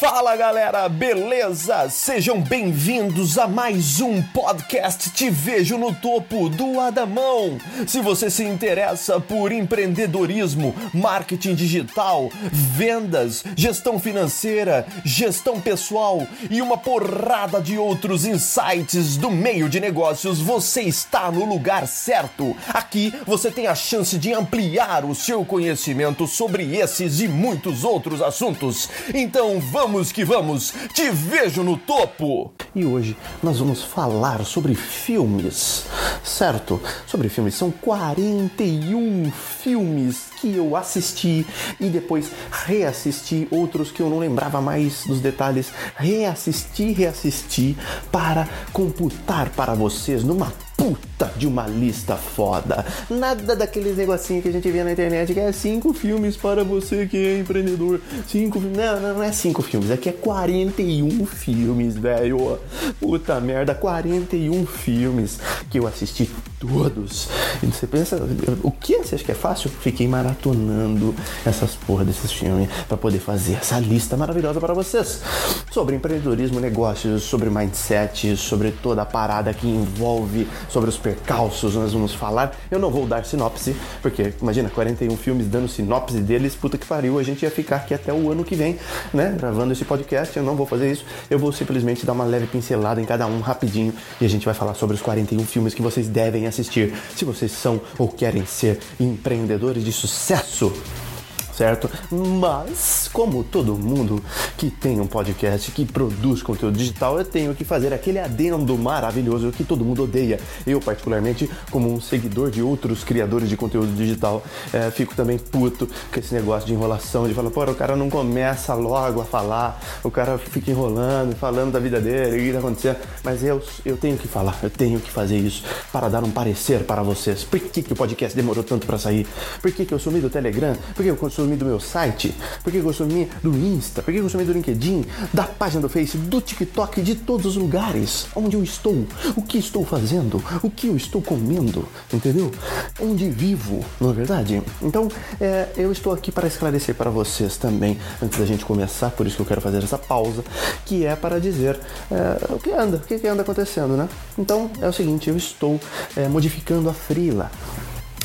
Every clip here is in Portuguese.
Fala galera, beleza? Sejam bem-vindos a mais um podcast Te Vejo no Topo do Adamão. Se você se interessa por empreendedorismo, marketing digital, vendas, gestão financeira, gestão pessoal e uma porrada de outros insights do meio de negócios, você está no lugar certo. Aqui você tem a chance de ampliar o seu conhecimento sobre esses e muitos outros assuntos. Então vamos Vamos que vamos, te vejo no topo! E hoje nós vamos falar sobre filmes, certo? Sobre filmes, são 41 filmes que eu assisti e depois reassisti, outros que eu não lembrava mais dos detalhes, reassisti, reassisti para computar para vocês numa puta de uma lista foda. Nada daqueles negocinhos que a gente vê na internet que é cinco filmes para você que é empreendedor. Cinco. Não, não, não é cinco filmes. Aqui é 41 filmes, velho. Puta merda, 41 filmes que eu assisti todos. E você pensa, o que? Você acha que é fácil? Fiquei maratonando essas porra desses filmes para poder fazer essa lista maravilhosa para vocês. Sobre empreendedorismo, negócios, sobre mindset, sobre toda a parada que envolve sobre os percalços nós vamos falar. Eu não vou dar sinopse, porque imagina, 41 filmes dando sinopse deles, puta que pariu, a gente ia ficar aqui até o ano que vem, né, gravando esse podcast. Eu não vou fazer isso, eu vou simplesmente dar uma leve pincelada em cada um rapidinho e a gente vai falar sobre os 41 filmes que vocês devem assistir se vocês são ou querem ser empreendedores de sucesso certo? Mas, como todo mundo que tem um podcast, que produz conteúdo digital, eu tenho que fazer aquele adendo maravilhoso que todo mundo odeia. Eu, particularmente, como um seguidor de outros criadores de conteúdo digital, é, fico também puto com esse negócio de enrolação, de falar, pô, o cara não começa logo a falar, o cara fica enrolando, falando da vida dele, o que tá acontecendo. Mas eu, eu tenho que falar, eu tenho que fazer isso para dar um parecer para vocês. Por que, que o podcast demorou tanto para sair? Por que, que eu sumi do Telegram? Por que eu consumi do meu site? Por que do Insta? Por que do LinkedIn? Da página do Face, do TikTok, de todos os lugares? Onde eu estou? O que estou fazendo? O que eu estou comendo? Entendeu? Onde vivo, não é verdade? Então, é, eu estou aqui para esclarecer para vocês também, antes da gente começar, por isso que eu quero fazer essa pausa, que é para dizer é, o que anda, o que anda acontecendo, né? Então, é o seguinte, eu estou é, modificando a frila.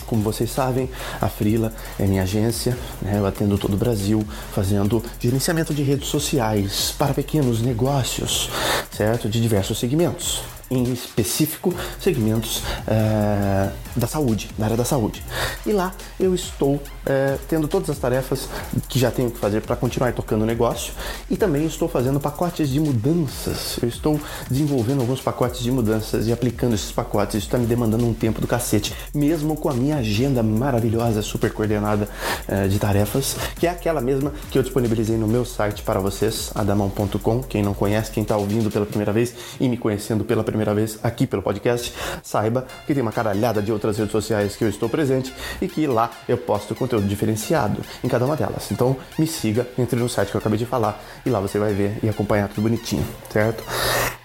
Como vocês sabem, a Frila é minha agência, né? eu atendo todo o Brasil fazendo gerenciamento de redes sociais para pequenos negócios, certo? De diversos segmentos em específico segmentos é, da saúde, da área da saúde. E lá eu estou é, tendo todas as tarefas que já tenho que fazer para continuar tocando o negócio e também estou fazendo pacotes de mudanças. Eu estou desenvolvendo alguns pacotes de mudanças e aplicando esses pacotes. Isso está me demandando um tempo do cacete, mesmo com a minha agenda maravilhosa, super coordenada é, de tarefas, que é aquela mesma que eu disponibilizei no meu site para vocês, adamão.com. Quem não conhece, quem está ouvindo pela primeira vez e me conhecendo pela primeira primeira vez aqui pelo podcast, saiba que tem uma caralhada de outras redes sociais que eu estou presente e que lá eu posto conteúdo diferenciado em cada uma delas. Então me siga, entre no site que eu acabei de falar e lá você vai ver e acompanhar tudo bonitinho, certo?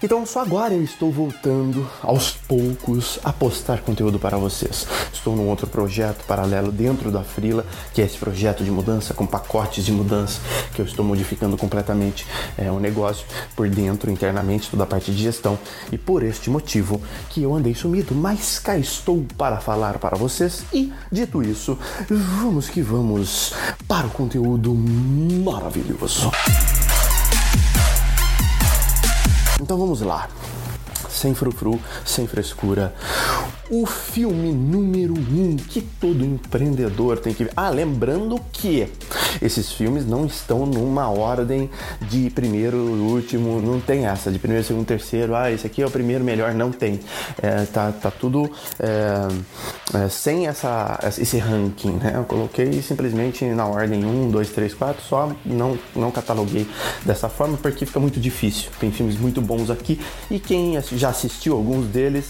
Então só agora eu estou voltando aos poucos a postar conteúdo para vocês. Estou num outro projeto paralelo dentro da Frila, que é esse projeto de mudança com pacotes de mudança que eu estou modificando completamente é, o negócio por dentro, internamente, toda a parte de gestão. E por este motivo que eu andei sumido, mas cá estou para falar para vocês. E dito isso, vamos que vamos para o conteúdo maravilhoso. Então vamos lá. Sem frufru, sem frescura. O filme número um que todo empreendedor tem que ver. Ah, lembrando que esses filmes não estão numa ordem de primeiro, último, não tem essa, de primeiro, segundo, terceiro, ah, esse aqui é o primeiro melhor, não tem. É, tá, tá tudo é, é, sem essa, esse ranking, né? Eu coloquei simplesmente na ordem 1, 2, 3, 4, só não, não cataloguei dessa forma porque fica muito difícil. Tem filmes muito bons aqui e quem já assistiu alguns deles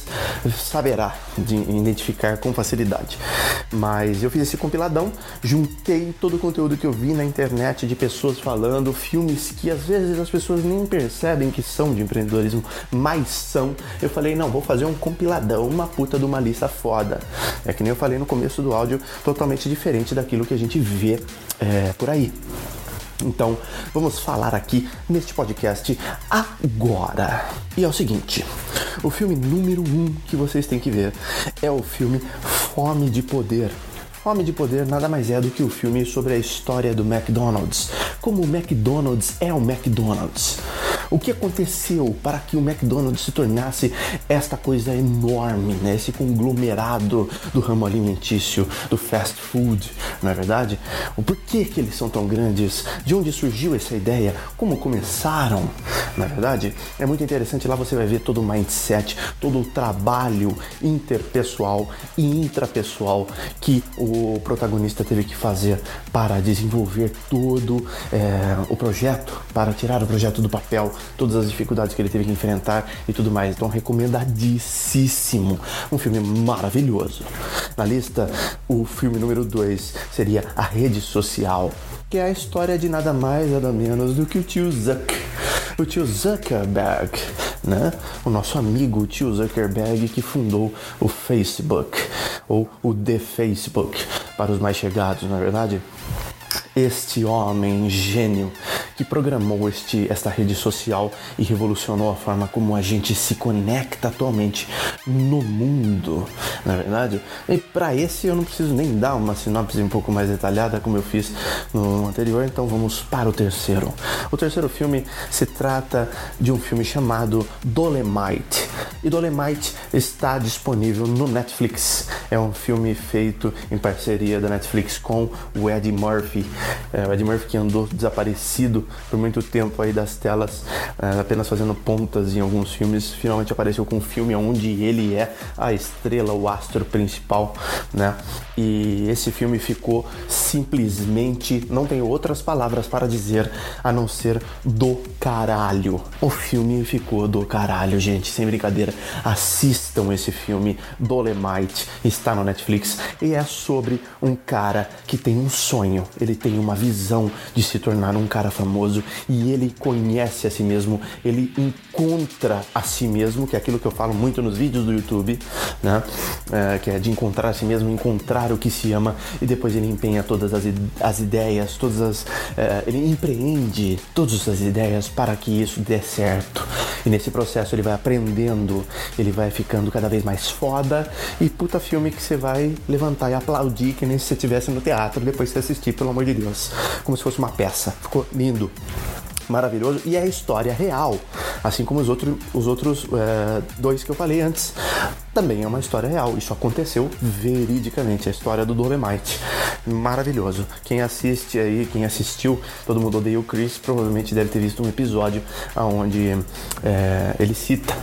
saberá de identificar com facilidade. Mas eu fiz esse compiladão, juntei todo o conteúdo que eu vi na internet de pessoas falando, filmes que às vezes as pessoas nem percebem que são de empreendedorismo, mas são. Eu falei, não, vou fazer um compiladão, uma puta de uma lista foda. É que nem eu falei no começo do áudio, totalmente diferente daquilo que a gente vê é, por aí. Então, vamos falar aqui neste podcast agora. E é o seguinte: o filme número um que vocês têm que ver é o filme Fome de Poder. Fome de Poder nada mais é do que o filme sobre a história do McDonald's. Como o McDonald's é o McDonald's. O que aconteceu para que o McDonald's se tornasse esta coisa enorme, né? esse conglomerado do ramo alimentício, do fast food, não é verdade? O porquê que eles são tão grandes? De onde surgiu essa ideia? Como começaram? Na verdade, é muito interessante. Lá você vai ver todo o mindset, todo o trabalho interpessoal e intrapessoal que o protagonista teve que fazer para desenvolver todo é, o projeto, para tirar o projeto do papel, todas as dificuldades que ele teve que enfrentar e tudo mais. Então, recomendadíssimo. Um filme maravilhoso. Na lista, o filme número 2 seria A Rede Social, que é a história de nada mais, nada menos do que o tio Zuck. O tio Zuckerberg, né? O nosso amigo tio Zuckerberg que fundou o Facebook, ou o The Facebook, para os mais chegados, na é verdade este homem gênio que programou este, esta rede social e revolucionou a forma como a gente se conecta atualmente no mundo, na é verdade. E para esse eu não preciso nem dar uma sinopse um pouco mais detalhada como eu fiz no anterior, então vamos para o terceiro. O terceiro filme se trata de um filme chamado Dolemite. E Dolemite está disponível no Netflix. É um filme feito em parceria da Netflix com o Eddie Murphy. É, o Ed Murphy que andou desaparecido por muito tempo aí das telas, é, apenas fazendo pontas em alguns filmes, finalmente apareceu com um filme onde ele é a estrela, o astro principal, né? E esse filme ficou simplesmente, não tenho outras palavras para dizer a não ser do caralho. O filme ficou do caralho, gente, sem brincadeira. Assistam esse filme, Dolemite, está no Netflix e é sobre um cara que tem um sonho, ele tem uma visão de se tornar um cara famoso e ele conhece a si mesmo, ele encontra a si mesmo, que é aquilo que eu falo muito nos vídeos do YouTube, né? É, que é de encontrar a si mesmo, encontrar o que se ama e depois ele empenha todas as, as ideias, todas as. É, ele empreende todas as ideias para que isso dê certo. E nesse processo ele vai aprendendo, ele vai ficando cada vez mais foda e puta filme que você vai levantar e aplaudir que nem se você estivesse no teatro depois de assistir, pelo amor de Deus. Como se fosse uma peça. Ficou lindo maravilhoso e é a história real, assim como os, outro, os outros é, dois que eu falei antes. Também é uma história real, isso aconteceu veridicamente, a história do Dolemite. Maravilhoso. Quem assiste aí, quem assistiu, todo mundo odeia o Chris, provavelmente deve ter visto um episódio onde é, ele cita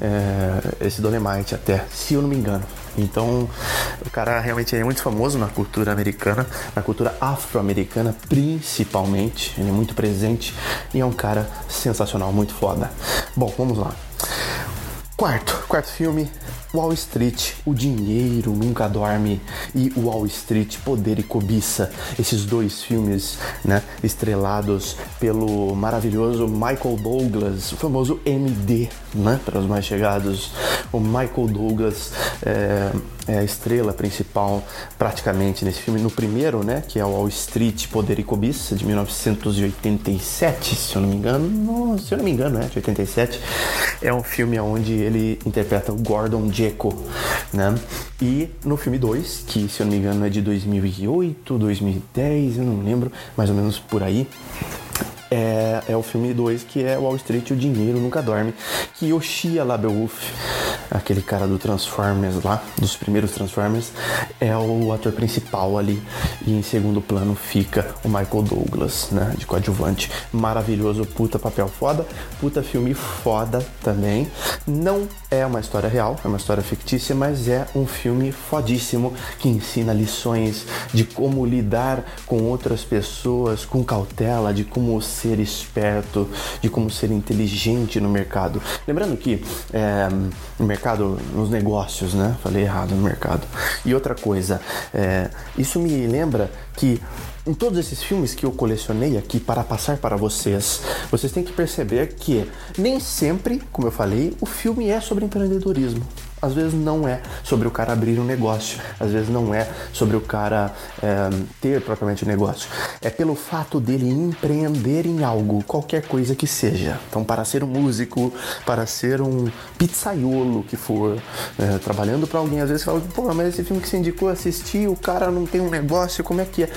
é, esse Dolemite até, se eu não me engano. Então, o cara realmente é muito famoso na cultura americana, na cultura afro-americana principalmente. Ele é muito presente e é um cara sensacional, muito foda. Bom, vamos lá. Quarto, quarto filme, Wall Street, o dinheiro nunca dorme e Wall Street, poder e cobiça. Esses dois filmes, né, estrelados pelo maravilhoso Michael Douglas, o famoso MD, né, para os mais chegados. O Michael Douglas é, é a estrela principal praticamente nesse filme. No primeiro, né, que é o Wall Street, Poder e Cobiça, de 1987, se eu não me engano. Se eu não me engano, é, de 87. É um filme onde ele interpreta o Gordon Gekko, né? E no filme 2, que se eu não me engano é de 2008, 2010, eu não lembro, mais ou menos por aí, é, é o filme 2 que é Wall Street O Dinheiro Nunca Dorme, que o Shia LaBeouf, aquele cara do Transformers lá, dos primeiros Transformers, é o ator principal ali e em segundo plano fica o Michael Douglas, né, de coadjuvante. Maravilhoso, puta papel foda, puta filme foda também. Não é uma história real, é uma história fictícia, mas é um filme fodíssimo que ensina lições de como lidar com outras pessoas com cautela, de como ser esperto, de como ser inteligente no mercado. Lembrando que é, no mercado, nos negócios, né? Falei errado no mercado. E outra coisa, é, isso me lembra que em todos esses filmes que eu colecionei aqui para passar para vocês, vocês têm que perceber que nem sempre, como eu falei, o filme é sobre empreendedorismo. Às vezes não é sobre o cara abrir um negócio, às vezes não é sobre o cara é, ter propriamente um negócio. É pelo fato dele empreender em algo, qualquer coisa que seja. Então, para ser um músico, para ser um pizzaiolo que for, é, trabalhando para alguém, às vezes fala, pô, mas esse filme que você indicou assistir, o cara não tem um negócio, como é que é?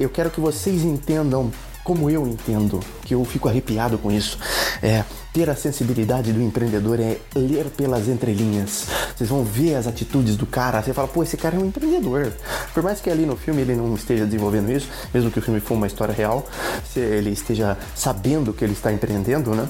Eu quero que vocês entendam como eu entendo, que eu fico arrepiado com isso. É, ter a sensibilidade do empreendedor é ler pelas entrelinhas. Vocês vão ver as atitudes do cara, você fala, pô, esse cara é um empreendedor. Por mais que ali no filme ele não esteja desenvolvendo isso, mesmo que o filme for uma história real, se ele esteja sabendo que ele está empreendendo, né?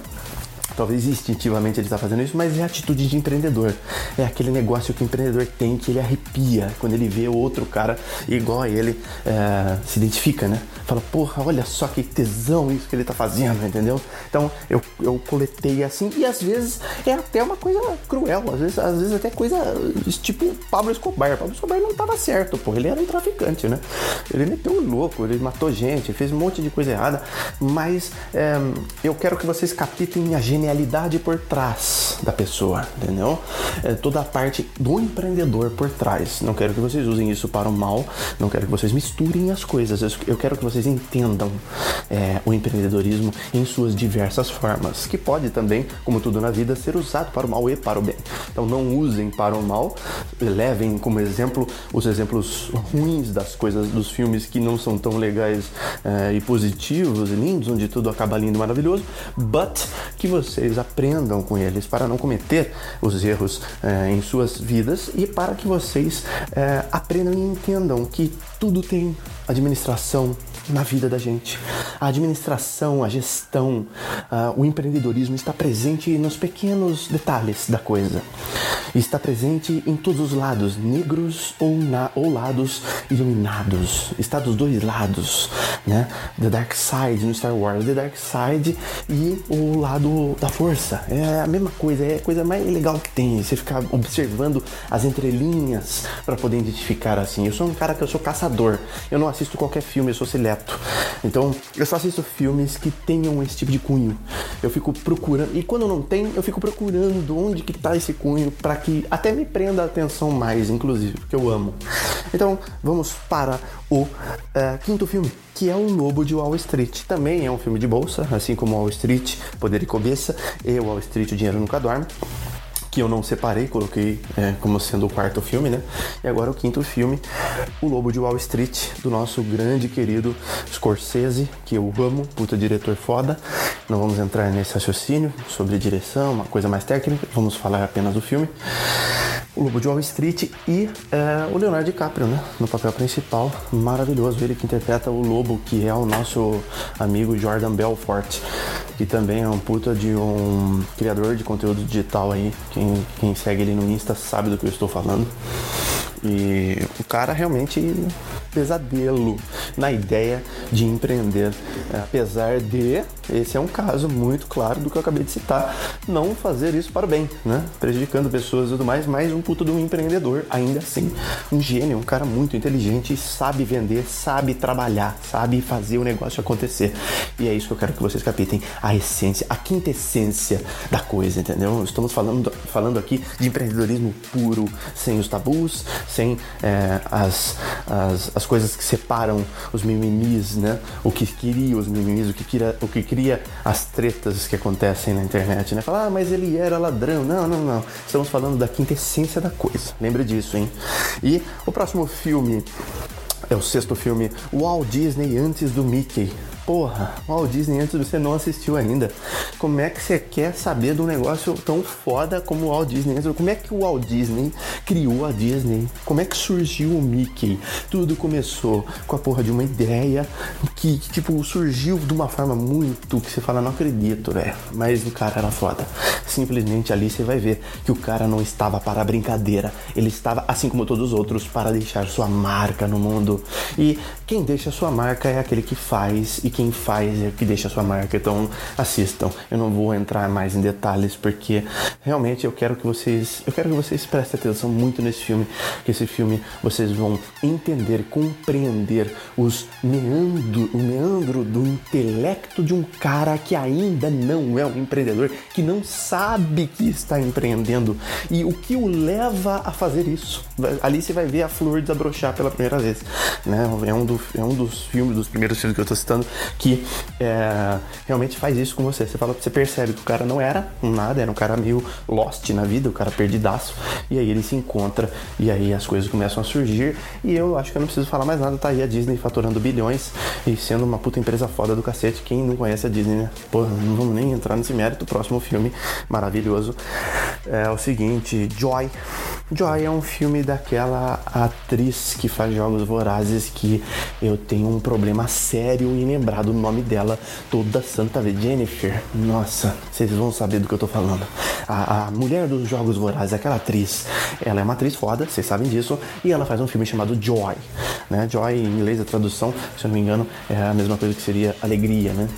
Talvez instintivamente ele está fazendo isso, mas é a atitude de empreendedor. É aquele negócio que o empreendedor tem que ele arrepia quando ele vê outro cara igual a ele é, se identifica, né? Fala, porra, olha só que tesão isso que ele está fazendo, entendeu? Então eu, eu coletei assim, e às vezes é até uma coisa cruel, às vezes, às vezes até coisa tipo Pablo Escobar. Pablo Escobar não estava certo, porra, ele era um traficante, né? Ele meteu um louco, ele matou gente, fez um monte de coisa errada, mas é, eu quero que vocês captem a genialidade por trás da pessoa, entendeu? É toda a parte do empreendedor por trás. Não quero que vocês usem isso para o mal, não quero que vocês misturem as coisas. Eu quero que vocês entendam é, o empreendedorismo em suas diversas formas, que pode também, como tudo na vida, ser usado para o mal e para o bem. Então não usem para o mal, levem como exemplo os exemplos ruins das coisas dos filmes que não são tão legais é, e positivos e lindos, onde tudo acaba lindo e maravilhoso, but que você vocês aprendam com eles para não cometer os erros é, em suas vidas e para que vocês é, aprendam e entendam que tudo tem administração, na vida da gente. A administração, a gestão, uh, o empreendedorismo está presente nos pequenos detalhes da coisa. Está presente em todos os lados, negros ou, na, ou lados iluminados. Está dos dois lados, né? The Dark Side no Star Wars, The Dark Side e o lado da força. É a mesma coisa, é a coisa mais legal que tem. Você ficar observando as entrelinhas para poder identificar assim. Eu sou um cara que eu sou caçador. Eu não assisto qualquer filme, eu sou seleto então, eu só assisto filmes que tenham esse tipo de cunho. Eu fico procurando, e quando não tem, eu fico procurando onde que tá esse cunho para que até me prenda a atenção mais, inclusive, porque eu amo. Então, vamos para o uh, quinto filme, que é O Lobo de Wall Street. Também é um filme de bolsa, assim como Wall Street, Poder e Cobiça, e Wall Street, O Dinheiro Nunca Dorme que eu não separei, coloquei é, como sendo o quarto filme, né? E agora o quinto filme, O Lobo de Wall Street, do nosso grande querido Scorsese, que eu amo, puta diretor foda. Não vamos entrar nesse raciocínio sobre direção, uma coisa mais técnica, vamos falar apenas do filme. O Lobo de Wall Street e é, o Leonardo DiCaprio, né? No papel principal, maravilhoso. Ele que interpreta o Lobo, que é o nosso amigo Jordan Belfort que também é um puta de um criador de conteúdo digital aí. Quem, segue ele no Insta sabe do que eu estou falando. E o cara realmente pesadelo na ideia de empreender, é, apesar de esse é um caso muito claro do que eu acabei de citar, não fazer isso para o bem, né? Prejudicando pessoas e tudo mais, mas um puto de um empreendedor, ainda assim, um gênio, um cara muito inteligente, sabe vender, sabe trabalhar, sabe fazer o negócio acontecer. E é isso que eu quero que vocês capitem, a essência, a quintessência da coisa, entendeu? Estamos falando, falando aqui de empreendedorismo puro, sem os tabus, sem é, as, as, as coisas que separam os mimimis, né? O que cria os mimimis, o que cria, o que cria as tretas que acontecem na internet, né? Falar, ah, mas ele era ladrão. Não, não, não. Estamos falando da quintessência da coisa. Lembra disso, hein? E o próximo filme é o sexto filme, Walt Disney antes do Mickey. Porra, Walt Disney antes você não assistiu ainda. Como é que você quer saber de um negócio tão foda como o Walt Disney? Como é que o Walt Disney criou a Disney? Como é que surgiu o Mickey? Tudo começou com a porra de uma ideia que, tipo, surgiu de uma forma muito que você fala, não acredito, né? Mas o cara era foda. Simplesmente ali você vai ver que o cara não estava para brincadeira. Ele estava, assim como todos os outros, para deixar sua marca no mundo. E quem deixa sua marca é aquele que faz e quem faz é que deixa a sua marca. Então assistam. Eu não vou entrar mais em detalhes porque realmente eu quero que vocês, eu quero que vocês prestem atenção muito nesse filme, que esse filme vocês vão entender, compreender os meandro, o meandro do intelecto de um cara que ainda não é um empreendedor, que não sabe que está empreendendo e o que o leva a fazer isso. Ali você vai ver a flor desabrochar pela primeira vez. Né? É, um do, é um dos filmes, dos primeiros filmes que eu estou citando, que é, realmente faz isso com você. Você fala, você percebe que o cara não era um nada, era um cara meio lost na vida, o cara perdidaço. E aí ele se encontra e aí as coisas começam a surgir. E eu acho que eu não preciso falar mais nada, tá aí a Disney faturando bilhões e sendo uma puta empresa foda do cacete. Quem não conhece a Disney, né? Não vamos nem entrar nesse mérito. Próximo filme maravilhoso é o seguinte: Joy. Joy é um filme daquela atriz que faz jogos vorazes que eu tenho um problema sério em lembrar do nome dela toda santa vez. Jennifer. Nossa, vocês vão saber do que eu tô falando. A, a mulher dos jogos vorazes, aquela atriz, ela é uma atriz foda, vocês sabem disso, e ela faz um filme chamado Joy. Né? Joy, em inglês, a tradução, se eu não me engano, é a mesma coisa que seria alegria, né?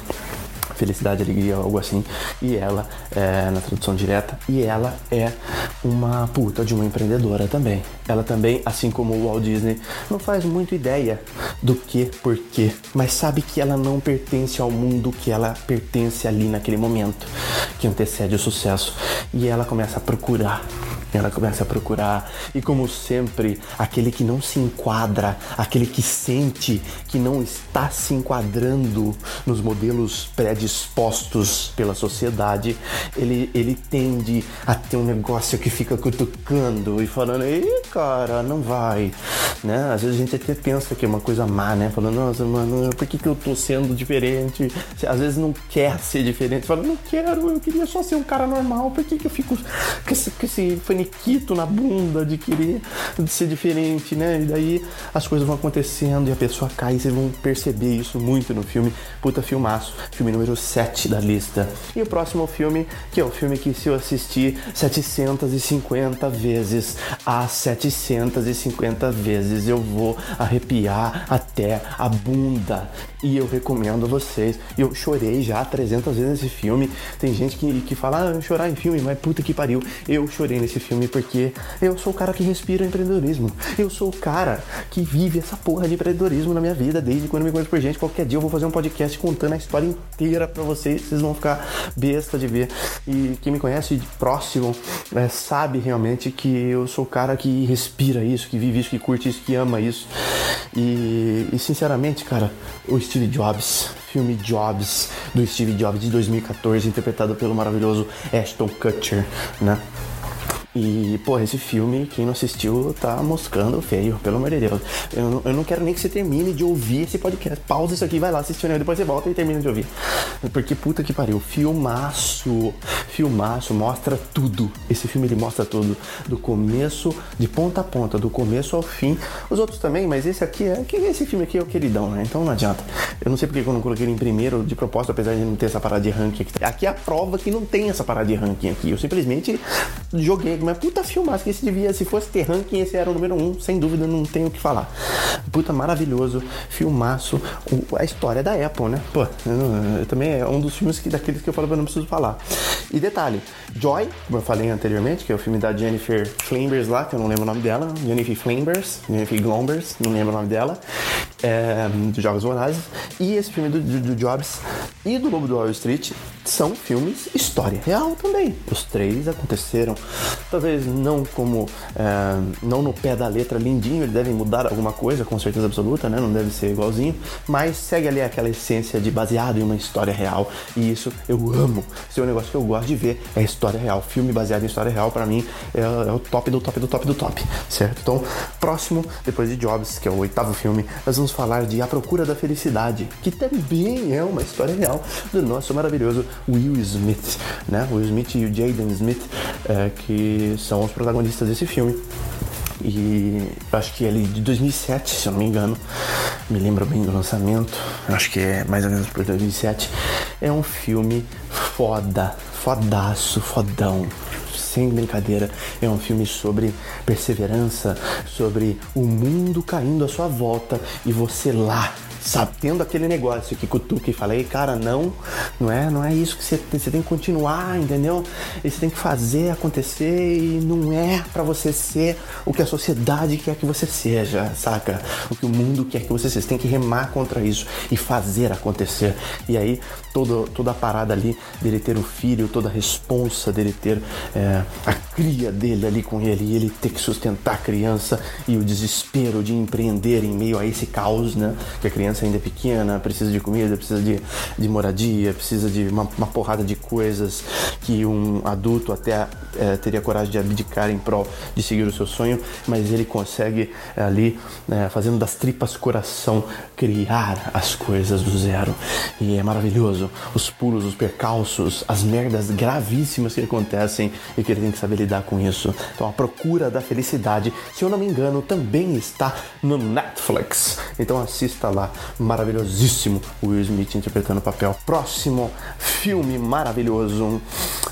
Felicidade, alegria, algo assim. E ela, é, na tradução direta, e ela é uma puta de uma empreendedora também. Ela também, assim como o Walt Disney, não faz muito ideia do que, por quê, mas sabe que ela não pertence ao mundo que ela pertence ali naquele momento que antecede o sucesso. E ela começa a procurar ela começa a procurar, e como sempre, aquele que não se enquadra, aquele que sente que não está se enquadrando nos modelos predispostos pela sociedade, ele, ele tende a ter um negócio que fica cutucando e falando: ei, cara, não vai. Né? Às vezes a gente até pensa que é uma coisa má, né? Falando, nossa, mano, por que, que eu tô sendo diferente? Às vezes não quer ser diferente, fala, não quero, eu queria só ser um cara normal, por que, que eu fico com esse, com esse faniquito na bunda de querer ser diferente, né? E daí as coisas vão acontecendo e a pessoa cai vocês vão perceber isso muito no filme. Puta filmaço, filme número 7 da lista. E o próximo filme, que é o filme que se eu assistir 750 vezes, as 750 vezes eu vou arrepiar até a bunda. E eu recomendo a vocês. Eu chorei já 300 vezes nesse filme. Tem gente que, que fala, ah, chorar em filme, mas puta que pariu. Eu chorei nesse filme porque eu sou o cara que respira empreendedorismo. Eu sou o cara que vive essa porra de empreendedorismo na minha vida desde quando eu me conheço por gente. Qualquer dia eu vou fazer um podcast contando a história inteira para vocês. Vocês vão ficar besta de ver. E quem me conhece próximo é, sabe realmente que eu sou o cara que respira isso, que vive isso, que curte isso, que ama isso. E, e sinceramente, cara, o Steve Jobs, filme Jobs, do Steve Jobs de 2014, interpretado pelo maravilhoso Ashton Kutcher, né? E, pô, esse filme, quem não assistiu, tá moscando feio, pelo amor de Deus. Eu, eu não quero nem que você termine de ouvir esse podcast. Pausa isso aqui, vai lá assistir, né? depois você volta e termina de ouvir. Porque puta que pariu, filmaço, filmaço, mostra tudo. Esse filme ele mostra tudo, do começo, de ponta a ponta, do começo ao fim. Os outros também, mas esse aqui é. Esse filme aqui é o queridão, né? Então não adianta. Eu não sei porque eu não coloquei ele em primeiro de propósito, apesar de não ter essa parada de ranking aqui. Aqui é a prova que não tem essa parada de ranking aqui. Eu simplesmente joguei mas puta filmaço que esse devia, se fosse ter ranking, esse era o número um, sem dúvida, não tenho o que falar. Puta maravilhoso, filmaço, a história da Apple, né? Pô, eu, eu, também é um dos filmes que, daqueles que eu falo, eu não preciso falar. E detalhe, Joy, como eu falei anteriormente, que é o filme da Jennifer Flambers lá, que eu não lembro o nome dela, Jennifer Flambers, Jennifer Glombers, não lembro o nome dela, é, dos Jogos Vorazes, e esse filme do, do, do Jobs e do Lobo do Wall Street são filmes história real também. Os três aconteceram talvez não como é, não no pé da letra lindinho, eles devem mudar alguma coisa com certeza absoluta, né? Não deve ser igualzinho, mas segue ali aquela essência de baseado em uma história real e isso eu amo. Se é um negócio que eu gosto de ver é história real, filme baseado em história real para mim é, é, o top do top do top do top, certo? Então próximo depois de Jobs, que é o oitavo filme, nós vamos falar de A Procura da Felicidade, que também é uma história real do nosso maravilhoso Will Smith, né? Will Smith e o Jaden Smith, é, que são os protagonistas desse filme. E acho que é ali de 2007, se eu não me engano, me lembro bem do lançamento, acho que é mais ou menos por 2007. É um filme foda, fodaço, fodão, sem brincadeira, é um filme sobre perseverança, sobre o mundo caindo à sua volta e você lá sabe, tendo aquele negócio que cutuca e falei, cara, não, não é, não é isso que você tem, você tem que continuar, entendeu? E você tem que fazer acontecer e não é para você ser o que a sociedade quer que você seja, saca? O que o mundo quer que você seja. Você tem que remar contra isso e fazer acontecer. E aí toda, toda a parada ali dele ter o filho, toda a responsa dele ter é, a cria dele ali com ele, e ele ter que sustentar a criança e o desespero de empreender em meio a esse caos, né? Que a criança ainda é pequena, precisa de comida, precisa de, de moradia, precisa de uma, uma porrada de coisas que um adulto até é, teria coragem de abdicar em prol de seguir o seu sonho, mas ele consegue é, ali, é, fazendo das tripas coração, criar as coisas do zero. E é maravilhoso os pulos, os percalços, as merdas gravíssimas que acontecem e que ele tem que saber lidar com isso. Então, a procura da felicidade, se eu não me engano, também está no Netflix. Então, assista lá, maravilhosíssimo Will Smith interpretando o papel. Próximo filme maravilhoso,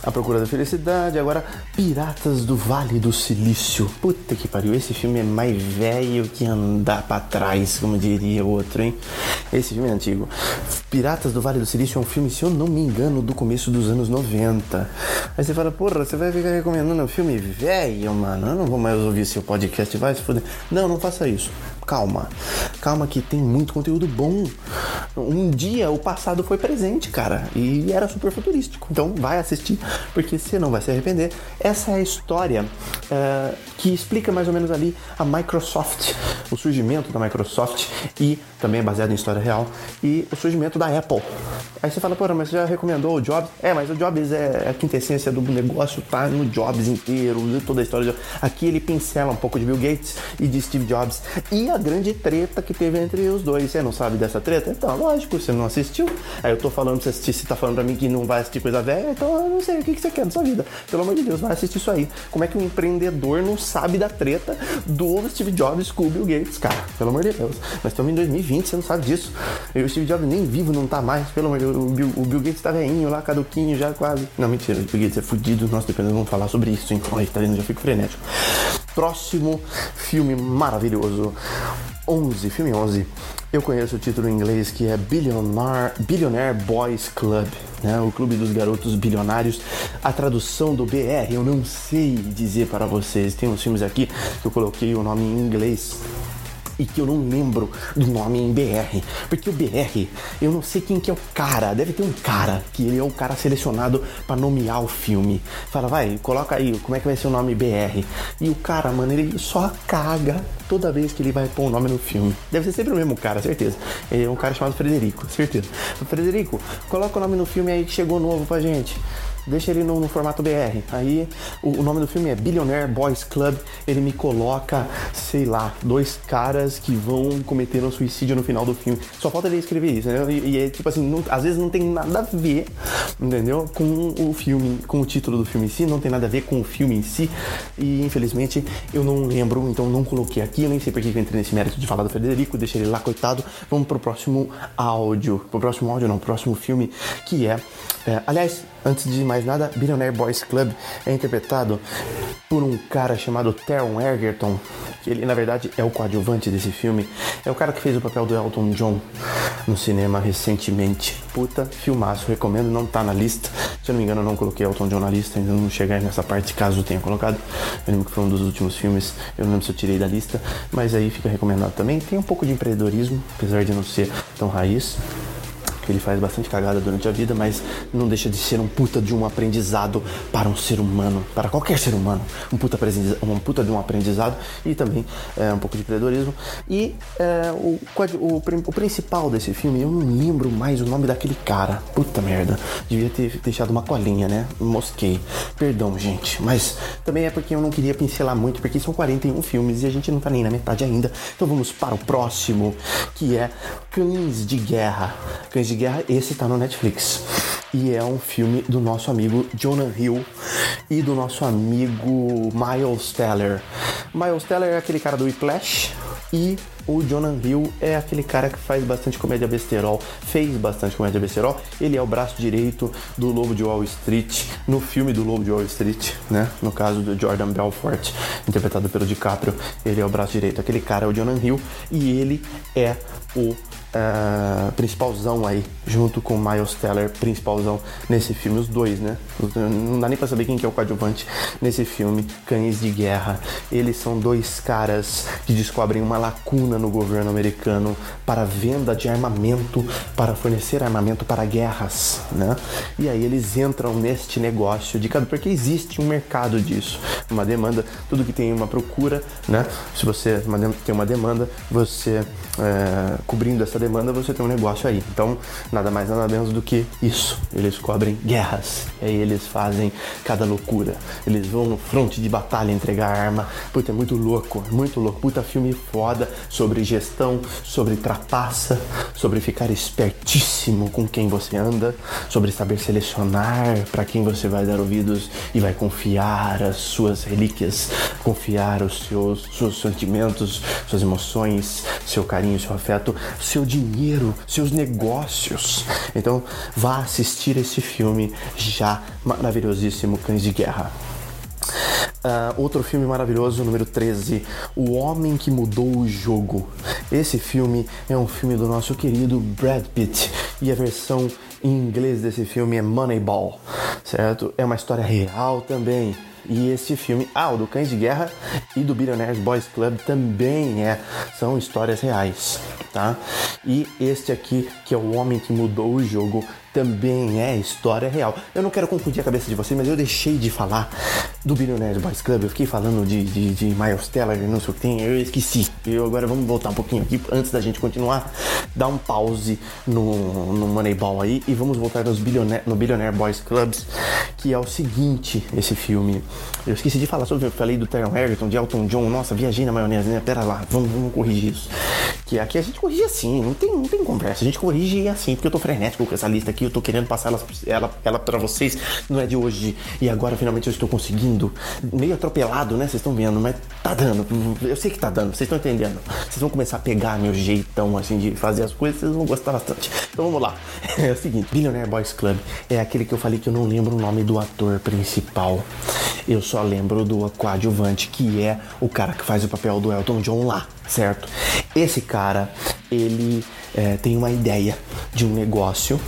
A Procura da Felicidade. Agora, Piratas do Vale do Silício. Puta que pariu, esse filme é mais velho que andar para trás, como diria o outro, hein? Esse filme é antigo. Piratas do Vale do Silício é um filme, se eu não me engano, do começo dos anos 90. Aí você fala, porra, você vai ficar recomendando um filme velho, mano. Eu não vou mais ouvir seu podcast, vai se fuder. Não, não faça isso calma. Calma que tem muito conteúdo bom. Um dia o passado foi presente, cara, e era super futurístico. Então vai assistir, porque você não vai se arrepender. Essa é a história uh, que explica mais ou menos ali a Microsoft, o surgimento da Microsoft e também é baseado em história real e o surgimento da Apple. Aí você fala, porra, mas você já recomendou o Jobs? É, mas o Jobs é a quintessência do negócio, tá no Jobs inteiro, toda a história. Aqui ele pincela um pouco de Bill Gates e de Steve Jobs e a grande treta que teve entre os dois. Você não sabe dessa treta? Então, lógico, você não assistiu. Aí eu tô falando pra você assistir, você tá falando pra mim que não vai assistir coisa velha, então eu não sei o que, que você quer da sua vida. Pelo amor de Deus, vai assistir isso aí. Como é que um empreendedor não sabe da treta do Steve Jobs com o Bill Gates, cara? Pelo amor de Deus. Nós estamos em 2020, você não sabe disso. E o Steve Jobs nem vivo não tá mais, pelo amor de Deus. O Bill, o Bill Gates tá veinho lá, caduquinho já quase. Não, mentira, o Bill Gates é fudido. Nossa, depois nós vamos falar sobre isso, hein? Ai, tá vendo? Já fico frenético. Próximo filme maravilhoso. 11, filme 11. Eu conheço o título em inglês que é Billionaire, Billionaire Boys Club, né? o clube dos garotos bilionários. A tradução do BR eu não sei dizer para vocês. Tem uns filmes aqui que eu coloquei o nome em inglês e que eu não lembro do nome em BR. Porque o BR, eu não sei quem que é o cara. Deve ter um cara que ele é o cara selecionado para nomear o filme. Fala, vai, coloca aí, como é que vai ser o nome BR? E o cara, mano, ele só caga toda vez que ele vai pôr o um nome no filme. Deve ser sempre o mesmo cara, certeza. Ele é um cara chamado Frederico, certeza. Frederico, coloca o nome no filme aí que chegou novo pra gente deixa ele no, no formato BR. Aí o, o, nome do filme é Billionaire Boys Club. Ele me coloca, sei lá, dois caras que vão cometer um suicídio no final do filme. Só falta ele escrever isso, né? E, e é tipo assim, não, às vezes não tem nada a ver, entendeu? Com o filme, com o título do filme em si, não tem nada a ver com o filme em si. E infelizmente eu não lembro, então não coloquei aqui. Eu nem sei porque eu entrei nesse mérito de falar do Frederico, deixei ele lá, coitado. Vamos pro próximo áudio. Pro próximo áudio, não, pro próximo filme, que é. é aliás, antes de mais nada, Billionaire Boys Club é interpretado por um cara chamado Taron Egerton, que ele na verdade é o coadjuvante desse filme. É o cara que fez o papel do Elton John no cinema recentemente. Puta, filmaço, recomendo, não tá na lista. Se eu não me engano, eu não coloquei Elton John na lista, ainda não chegar nessa parte, caso tenha colocado. Eu lembro que foi um dos últimos filmes, eu não lembro se eu tirei da lista, mas aí fica recomendado também. Tem um pouco de empreendedorismo, apesar de não ser tão raiz ele faz bastante cagada durante a vida, mas não deixa de ser um puta de um aprendizado para um ser humano, para qualquer ser humano, um puta, um puta de um aprendizado e também é, um pouco de empreendedorismo. E é, o, o, o, principal desse filme, eu não lembro mais o nome daquele cara, puta merda, devia ter deixado uma colinha, né? Mosquei, perdão, gente, mas também é porque eu não queria pincelar muito, porque são 41 filmes e a gente não tá nem na metade ainda, então vamos para o próximo, que é Cães de Guerra. Cães de de Guerra, esse tá no Netflix. E é um filme do nosso amigo Jonah Hill e do nosso amigo Miles Teller. Miles Teller é aquele cara do Whiplash e o Jonah Hill é aquele cara que faz bastante comédia besterol, fez bastante comédia besterol. Ele é o braço direito do Lobo de Wall Street, no filme do Lobo de Wall Street, né? No caso do Jordan Belfort, interpretado pelo DiCaprio, ele é o braço direito. Aquele cara é o Jonah Hill e ele é o uh, principalzão aí, junto com Miles Teller, principalzão nesse filme, os dois, né? Não dá nem pra saber quem que é o coadjuvante nesse filme, Cães de Guerra. Eles são dois caras que descobrem uma lacuna no governo americano para venda de armamento, para fornecer armamento para guerras, né? E aí eles entram neste negócio de cada porque existe um mercado disso, uma demanda, tudo que tem uma procura, né? Se você tem uma demanda, você é, cobrindo essa demanda, você tem um negócio aí. Então, nada mais nada menos do que isso. Eles cobrem guerras. E aí eles fazem cada loucura. Eles vão no fronte de batalha entregar arma. Puta, é muito louco, muito louco. Puta filme foda sobre gestão, sobre trapaça, sobre ficar espertíssimo com quem você anda, sobre saber selecionar para quem você vai dar ouvidos e vai confiar as suas relíquias, confiar os seus, seus sentimentos, suas emoções, seu carinho, seu afeto, seu dinheiro, seus negócios. Então, vá assistir esse filme já maravilhosíssimo Cães de Guerra. Uh, outro filme maravilhoso, número 13, O Homem que Mudou o Jogo. Esse filme é um filme do nosso querido Brad Pitt e a versão em inglês desse filme é Moneyball, certo? É uma história real também. E esse filme, ah, o do Cães de Guerra e do Billionaires Boys Club também é, são histórias reais, tá? E este aqui, que é o homem que mudou o jogo, também é história real. Eu não quero confundir a cabeça de vocês, mas eu deixei de falar do Billionaires Boys Club, eu fiquei falando de, de, de Miles Teller, não sei o que tem, eu esqueci. Eu agora vamos voltar um pouquinho aqui, antes da gente continuar, dar um pause no, no Moneyball aí e vamos voltar nos no Billionaire Boys Clubs, que é o seguinte, esse filme. Eu esqueci de falar sobre, eu falei do Taron Egerton, de Elton John, nossa, viajei na maionese, né? Pera lá, vamos, vamos corrigir isso. Que aqui a gente corrige assim, não tem, não tem conversa, a gente corrige assim, porque eu tô frenético com essa lista aqui, eu tô querendo passar ela, ela, ela pra vocês, não é de hoje, e agora finalmente eu estou conseguindo, meio atropelado, né? Vocês estão vendo, mas tá dando, eu sei que tá dando, vocês estão entendendo. Vocês vão começar a pegar meu jeitão assim de fazer as coisas, vocês vão gostar bastante. Então vamos lá. É o seguinte, Billionaire Boys Club é aquele que eu falei que eu não lembro o nome do ator principal. Eu só lembro do coadjuvante, que é o cara que faz o papel do Elton John lá, certo? Esse cara, ele é, tem uma ideia de um negócio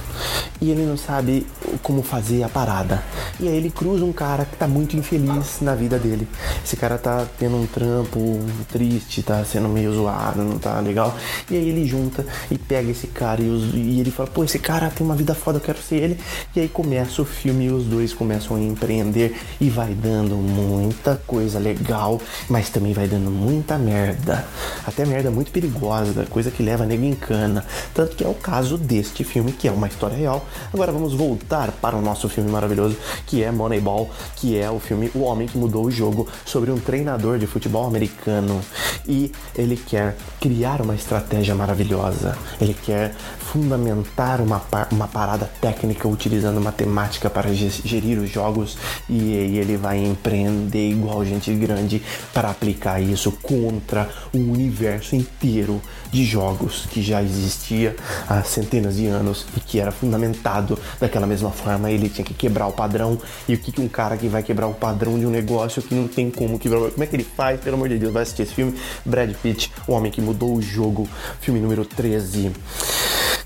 e ele não sabe como fazer a parada. E aí ele cruza um cara que tá muito infeliz na vida dele. Esse cara tá tendo um trampo triste, tá sendo meio zoado, não tá legal. E aí ele junta e pega esse cara e, os, e ele fala: pô, esse cara tem uma vida foda, eu quero ser ele. E aí começa o filme e os dois começam a empreender e vai dando muita coisa legal, mas também vai dando muita merda. Até merda muito perigosa, coisa que leva nego em cana. Tanto que é o caso deste filme, que é uma história real. Agora vamos voltar para o nosso filme maravilhoso, que é Moneyball, que é o filme O Homem que Mudou o Jogo, sobre um treinador de futebol americano. E ele quer criar uma estratégia maravilhosa. Ele quer fundamentar uma, uma parada técnica utilizando matemática para gerir os jogos e, ele vai empreender igual gente grande para aplicar isso contra o universo inteiro de jogos que já existia há centenas de anos e que era fundamentado daquela mesma forma. Ele tinha que quebrar o padrão. E o que, que um cara que vai quebrar o padrão de um negócio que não tem como quebrar? Como é que ele faz? Pelo amor de Deus, vai assistir esse filme. Brad Pitt, o homem que mudou o jogo, filme número 13.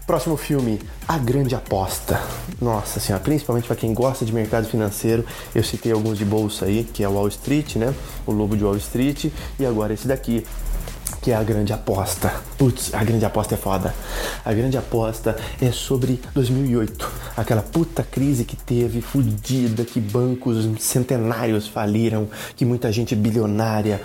Próximo filme, A Grande Aposta. Nossa senhora, principalmente para quem gosta de mercado financeiro, eu citei alguns de bolsa aí, que é Wall Street, né? O Lobo de Wall Street, e agora esse daqui, que é a grande aposta. Putz, a grande aposta é foda. A grande aposta é sobre 2008, aquela puta crise que teve, fudida, que bancos centenários faliram, que muita gente bilionária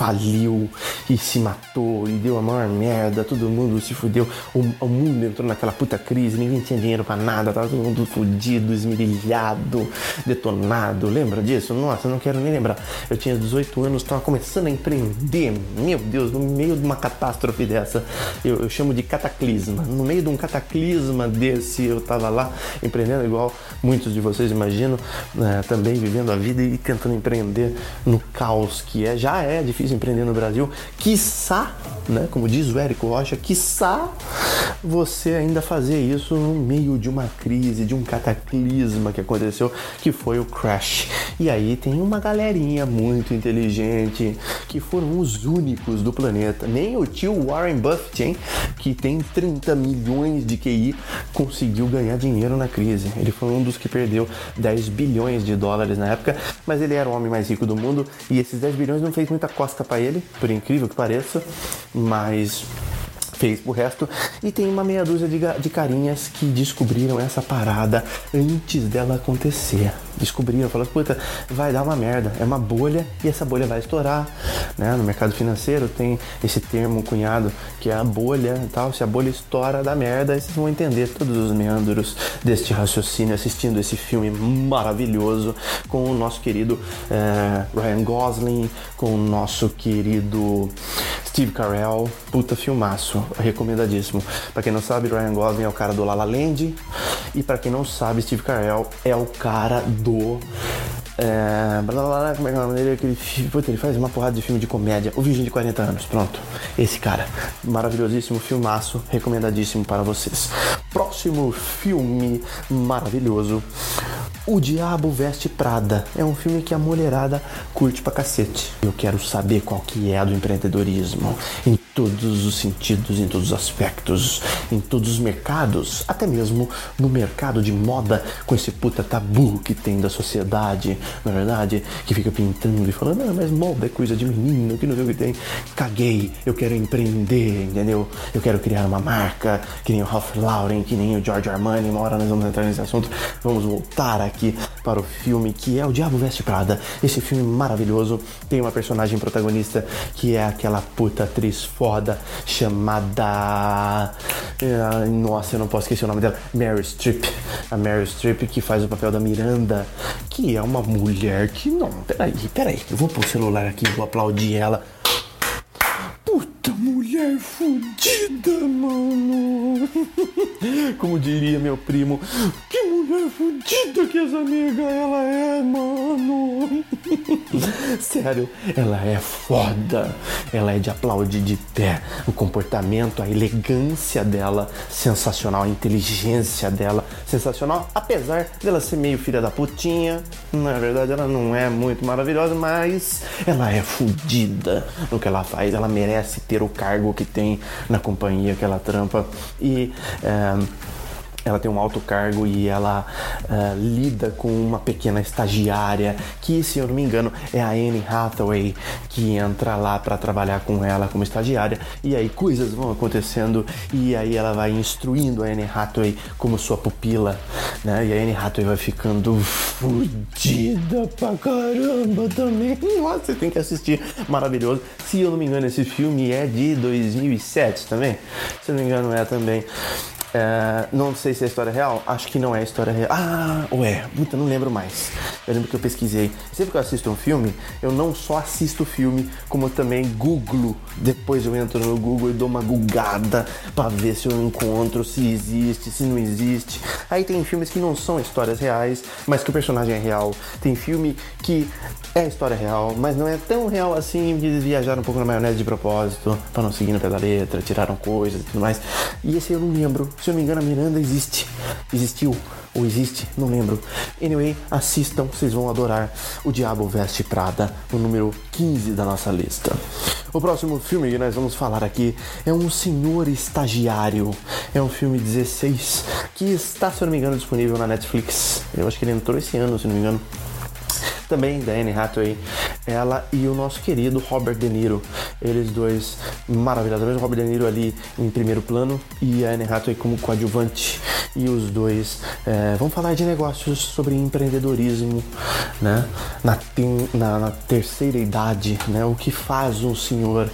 faliu e se matou e deu a maior merda, todo mundo se fudeu, o, o mundo entrou naquela puta crise, ninguém tinha dinheiro para nada, tava todo mundo fudido, esmirilhado, detonado. Lembra disso? Nossa, não quero nem lembrar. Eu tinha 18 anos, tava começando a empreender, meu Deus, no meio de uma catástrofe dessa, eu, eu chamo de cataclisma. No meio de um cataclisma desse, eu tava lá empreendendo igual muitos de vocês imaginam, né, também vivendo a vida e tentando empreender no caos que é, já é difícil empreender no Brasil, quiçá, né, como diz o Érico Rocha, quiçá você ainda fazer isso no meio de uma crise, de um cataclisma que aconteceu, que foi o crash. E aí tem uma galerinha muito inteligente que foram os únicos do planeta. Nem o tio Warren Buffett, hein, que tem 30 milhões de QI, conseguiu ganhar dinheiro na crise. Ele foi um dos que perdeu 10 bilhões de dólares na época, mas ele era o homem mais rico do mundo e esses 10 bilhões não fez muita costa para ele, por incrível que pareça, mas fez pro resto. E tem uma meia dúzia de, de carinhas que descobriram essa parada antes dela acontecer. Descobriram, falaram, puta, vai dar uma merda, é uma bolha e essa bolha vai estourar. Né? No mercado financeiro tem esse termo cunhado que é a bolha e tal. Se a bolha estoura, dá merda, aí vocês vão entender todos os meandros deste raciocínio assistindo esse filme maravilhoso com o nosso querido é, Ryan Gosling, com o nosso querido Steve Carell. Puta filmaço recomendadíssimo. Para quem não sabe, Ryan Gosling é o cara do La La Land e para quem não sabe, Steve Carell é o cara do é, como é que é o nome dele? Aquele, ele faz uma porrada de filme de comédia. O Virgem de 40 anos, pronto. Esse cara. Maravilhosíssimo filmaço, recomendadíssimo para vocês. Próximo filme maravilhoso. O Diabo Veste Prada. É um filme que a mulherada curte pra cacete. Eu quero saber qual que é a do empreendedorismo. Em todos os sentidos, em todos os aspectos, em todos os mercados, até mesmo no mercado de moda, com esse puta tabu que tem da sociedade, na verdade, que fica pintando e falando, ah, mas moda é coisa de menino, que não sei o que tem. Caguei, eu quero empreender, entendeu? Eu quero criar uma marca, que nem o Ralph Lauren, que nem o George Armani, uma hora nós vamos entrar nesse assunto. Vamos voltar aqui para o filme que é O Diabo Veste Prada. Esse filme maravilhoso tem uma personagem protagonista que é aquela puta atriz foda chamada. Nossa, eu não posso esquecer o nome dela. Mary Streep. A Mary Streep que faz o papel da Miranda, que é uma mulher que não. Peraí, peraí. Eu vou pôr o celular aqui, vou aplaudir ela. Puta mulher fodida, mano. Como diria meu primo, que mulher fodida que essa nega ela é, mano. Sério, ela é foda. Ela é de aplaudir de pé. O comportamento, a elegância dela, sensacional. A inteligência dela, sensacional. Apesar dela ser meio filha da putinha. Na verdade, ela não é muito maravilhosa, mas ela é fodida no que ela faz. Ela merece ter o cargo que tem na companhia que ela trampa. E. É, ela tem um alto cargo e ela uh, lida com uma pequena estagiária que, se eu não me engano, é a Anne Hathaway que entra lá para trabalhar com ela como estagiária e aí coisas vão acontecendo e aí ela vai instruindo a Anne Hathaway como sua pupila, né? E a Anne Hathaway vai ficando fodida pra caramba também. Nossa, você tem que assistir, maravilhoso. Se eu não me engano, esse filme é de 2007 também. Se eu não me engano, é também. É, não sei se é história real, acho que não é história real. Ah, ué, puta, não lembro mais. Eu lembro que eu pesquisei. Sempre que eu assisto um filme, eu não só assisto o filme, como eu também googlo. Depois eu entro no Google e dou uma googada para ver se eu encontro, se existe, se não existe. Aí tem filmes que não são histórias reais, mas que o personagem é real. Tem filme que é história real, mas não é tão real assim, eles viajaram um pouco na maionese de propósito, para não seguir no pé da letra, tiraram coisas e tudo mais. E esse eu não lembro. Se eu não me engano, a Miranda existe. Existiu ou existe, não lembro. Anyway, assistam, vocês vão adorar O Diabo Veste Prada, o número 15 da nossa lista. O próximo filme que nós vamos falar aqui é Um Senhor Estagiário. É um filme 16 que está, se eu não me engano, disponível na Netflix. Eu acho que ele entrou esse ano, se não me engano também da Anne Hathaway, ela e o nosso querido Robert De Niro. Eles dois maravilhosos. O Robert De Niro ali em primeiro plano e a Anne Hathaway como coadjuvante. E os dois é, vão falar de negócios sobre empreendedorismo, né? Na, na, na, terceira idade, né? O que faz um senhor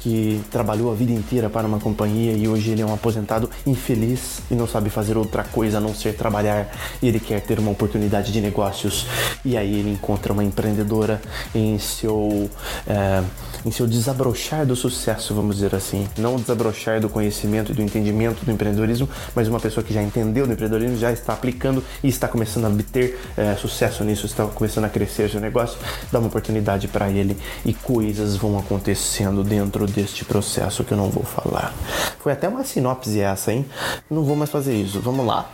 que trabalhou a vida inteira para uma companhia e hoje ele é um aposentado infeliz e não sabe fazer outra coisa a não ser trabalhar e ele quer ter uma oportunidade de negócios e aí ele encontra uma trama empreendedora em seu, é, em seu desabrochar do sucesso, vamos dizer assim. Não desabrochar do conhecimento e do entendimento do empreendedorismo, mas uma pessoa que já entendeu do empreendedorismo, já está aplicando e está começando a obter é, sucesso nisso, está começando a crescer seu negócio, dá uma oportunidade para ele e coisas vão acontecendo dentro deste processo que eu não vou falar. Foi até uma sinopse essa, hein? Não vou mais fazer isso. Vamos lá.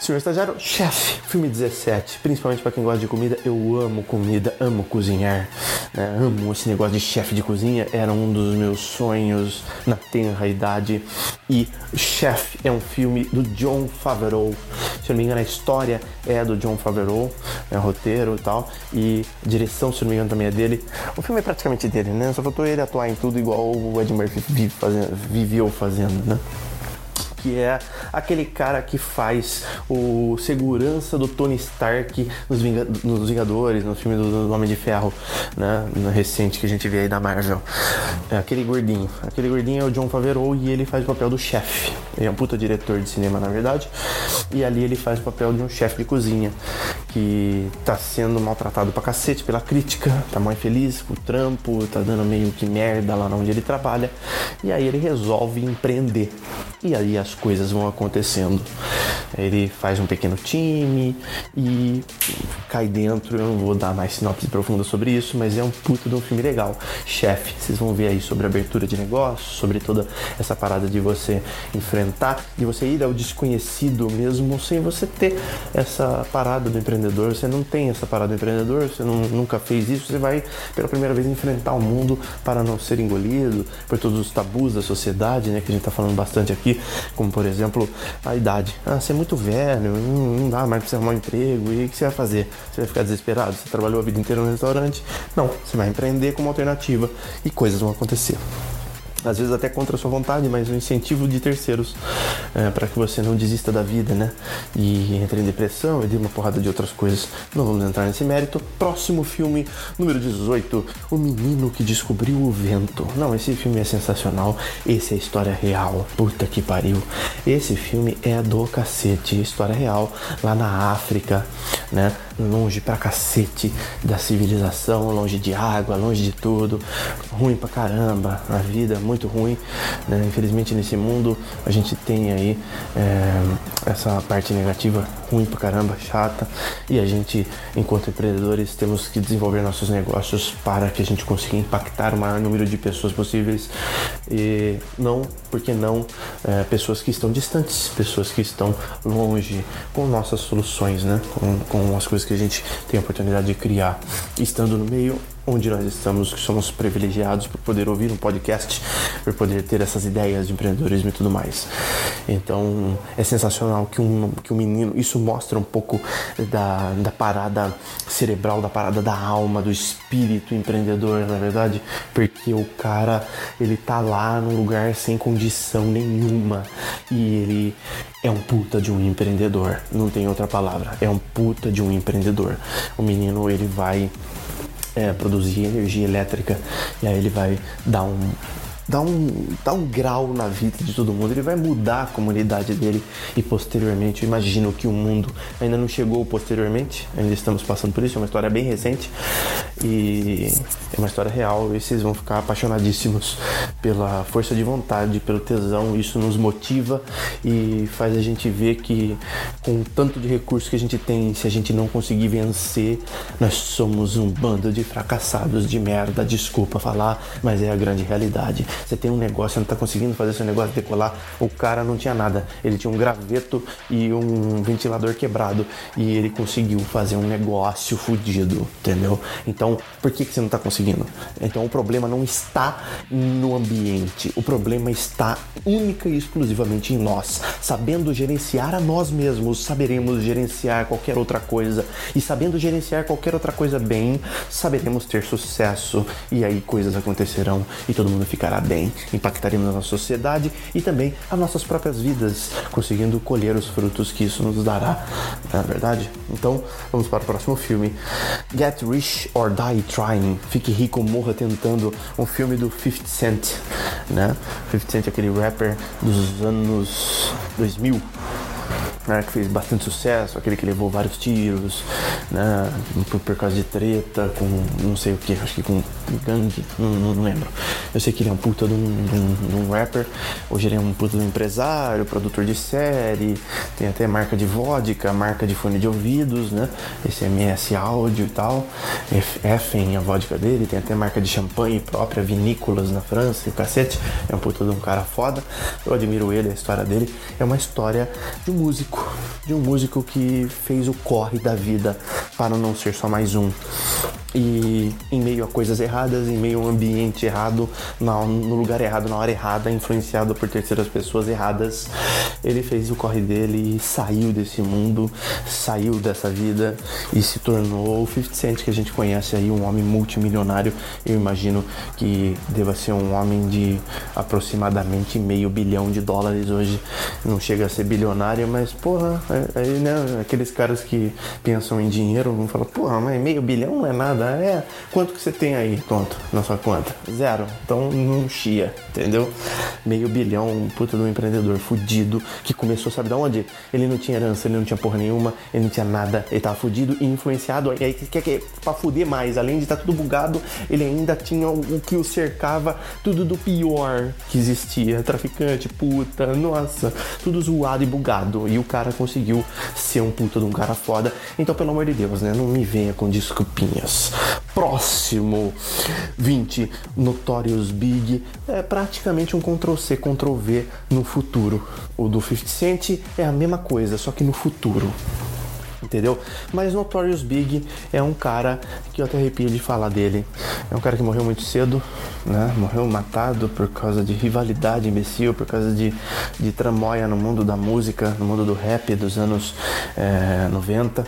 Senhor Estagiário, chefe, filme 17. Principalmente para quem gosta de comida, eu amo comida, amo cozinhar, né? amo esse negócio de chefe de cozinha. Era um dos meus sonhos na tenra idade. E Chef é um filme do John Favreau. Se eu não me engano, a história é do John Favreau, é roteiro e tal. E direção, se eu não me engano, também é dele. O filme é praticamente dele, né? Só faltou ele atuar em tudo igual o Ed Murphy vive viveu fazendo, né? Que é aquele cara que faz o segurança do Tony Stark nos, nos Vingadores, no filme do Homem de Ferro, né? No recente que a gente vê aí da Marvel. É aquele gordinho. Aquele gordinho é o John Favreau e ele faz o papel do chefe. Ele é um puta diretor de cinema, na verdade. E ali ele faz o papel de um chefe de cozinha que tá sendo maltratado pra cacete pela crítica, tá mais feliz com o trampo, tá dando meio que merda lá onde ele trabalha. E aí ele resolve empreender. E aí as coisas vão acontecendo. Ele faz um pequeno time e cai dentro. Eu não vou dar mais sinopse profunda sobre isso, mas é um puto de um filme legal. Chefe, vocês vão ver aí sobre abertura de negócio, sobre toda essa parada de você enfrentar, de você ir ao desconhecido mesmo sem você ter essa parada do empreendedor. Você não tem essa parada do empreendedor, você não, nunca fez isso, você vai pela primeira vez enfrentar o mundo para não ser engolido por todos os tabus da sociedade, né, que a gente tá falando bastante aqui, como por exemplo a idade. Ah, você é muito velho, não, dá mais pra você arrumar um emprego, e o que você vai fazer? Você vai ficar desesperado? Você trabalhou a vida inteira no restaurante? Não, você vai empreender como alternativa e coisas vão acontecer às vezes até contra a sua vontade, mas o incentivo de terceiros é, para que você não desista da vida, né? E entre em depressão e dê uma porrada de outras coisas. Não vamos entrar nesse mérito. Próximo filme, número 18, O Menino que Descobriu o Vento. Não, esse filme é sensacional. Esse é história real. Puta que pariu. Esse filme é do cacete. História real lá na África, né? Longe pra cacete da civilização, longe de água, longe de tudo. Ruim pra caramba. A vida muito ruim. Né? Infelizmente nesse mundo a gente tem aí é, essa parte negativa ruim pra caramba, chata. E a gente, enquanto empreendedores, temos que desenvolver nossos negócios para que a gente consiga impactar o maior número de pessoas possíveis. E não, porque não, é, pessoas que estão distantes, pessoas que estão longe com nossas soluções, né? Com, com as coisas que a gente tem a oportunidade de criar. Estando no meio, onde nós estamos, que somos privilegiados por poder ouvir um podcast, por poder ter essas ideias de empreendedorismo e tudo mais. Então é sensacional que um, que um menino, isso mostra um pouco da, da parada cerebral, da parada da alma, do espírito empreendedor, na é verdade, porque o cara ele tá lá num lugar sem condição nenhuma e ele é um puta de um empreendedor, não tem outra palavra, é um puta de um empreendedor. O menino ele vai é, produzir energia elétrica. E aí ele vai dar um dá um, um grau na vida de todo mundo, ele vai mudar a comunidade dele. E posteriormente, eu imagino que o mundo ainda não chegou posteriormente, ainda estamos passando por isso, é uma história bem recente. E é uma história real. E vocês vão ficar apaixonadíssimos pela força de vontade, pelo tesão, isso nos motiva e faz a gente ver que com o tanto de recursos que a gente tem, se a gente não conseguir vencer, nós somos um bando de fracassados de merda, desculpa falar, mas é a grande realidade. Você tem um negócio, você não está conseguindo fazer seu negócio decolar. O cara não tinha nada. Ele tinha um graveto e um ventilador quebrado. E ele conseguiu fazer um negócio fodido, entendeu? Então, por que, que você não está conseguindo? Então, o problema não está no ambiente. O problema está única e exclusivamente em nós. Sabendo gerenciar a nós mesmos, saberemos gerenciar qualquer outra coisa. E sabendo gerenciar qualquer outra coisa bem, saberemos ter sucesso. E aí coisas acontecerão e todo mundo ficará bem, impactaremos a nossa sociedade e também as nossas próprias vidas, conseguindo colher os frutos que isso nos dará, não é verdade? Então, vamos para o próximo filme. Get Rich or Die Trying. Fique rico ou morra tentando. Um filme do 50 Cent, né? 50 Cent, aquele rapper dos anos 2000 né, que fez bastante sucesso, aquele que levou vários tiros, né, por, por causa de treta com não sei o que, acho que com gangue, não, não, lembro. Eu sei que ele é um puta de um, de, um, de um, rapper, hoje ele é um puta de um empresário, produtor de série, tem até marca de vodka, marca de fone de ouvidos, né, esse MS áudio e tal, Effen a vodka dele, tem até marca de champanhe própria, vinícolas na França e o cacete, é um puta de um cara foda, eu admiro ele, a história dele, é uma história de um músico, de um músico que fez o corre da vida para não ser só mais um. E em meio a coisas erradas, em meio a um ambiente errado, no lugar errado, na hora errada, influenciado por terceiras pessoas erradas, ele fez o corre dele e saiu desse mundo, saiu dessa vida e se tornou o 50 Cent que a gente conhece aí, um homem multimilionário. Eu imagino que deva ser um homem de aproximadamente meio bilhão de dólares hoje. Não chega a ser bilionário, mas porra, aí é, é, né, aqueles caras que pensam em dinheiro vão falar, porra, mas meio bilhão não é nada. É, quanto que você tem aí, tonto, na sua conta? Zero. Então não chia, entendeu? Meio bilhão, um puta de um empreendedor fudido que começou, sabe de onde? Ele não tinha herança, ele não tinha porra nenhuma, ele não tinha nada, ele tava fudido e influenciado. E aí, quer que pra fuder mais, além de estar tá tudo bugado, ele ainda tinha o que o cercava, tudo do pior que existia. Traficante, puta, nossa, tudo zoado e bugado. E o cara conseguiu ser um puta de um cara foda. Então, pelo amor de Deus, né? Não me venha com desculpinhas. Próximo 20, Notorious Big, é praticamente um Ctrl-C, Ctrl-V no futuro. O do 50 Cent é a mesma coisa, só que no futuro entendeu? Mas Notorious Big é um cara que eu até arrepio de falar dele. É um cara que morreu muito cedo, né? Morreu matado por causa de rivalidade imbecil, por causa de, de tramóia no mundo da música, no mundo do rap dos anos é, 90.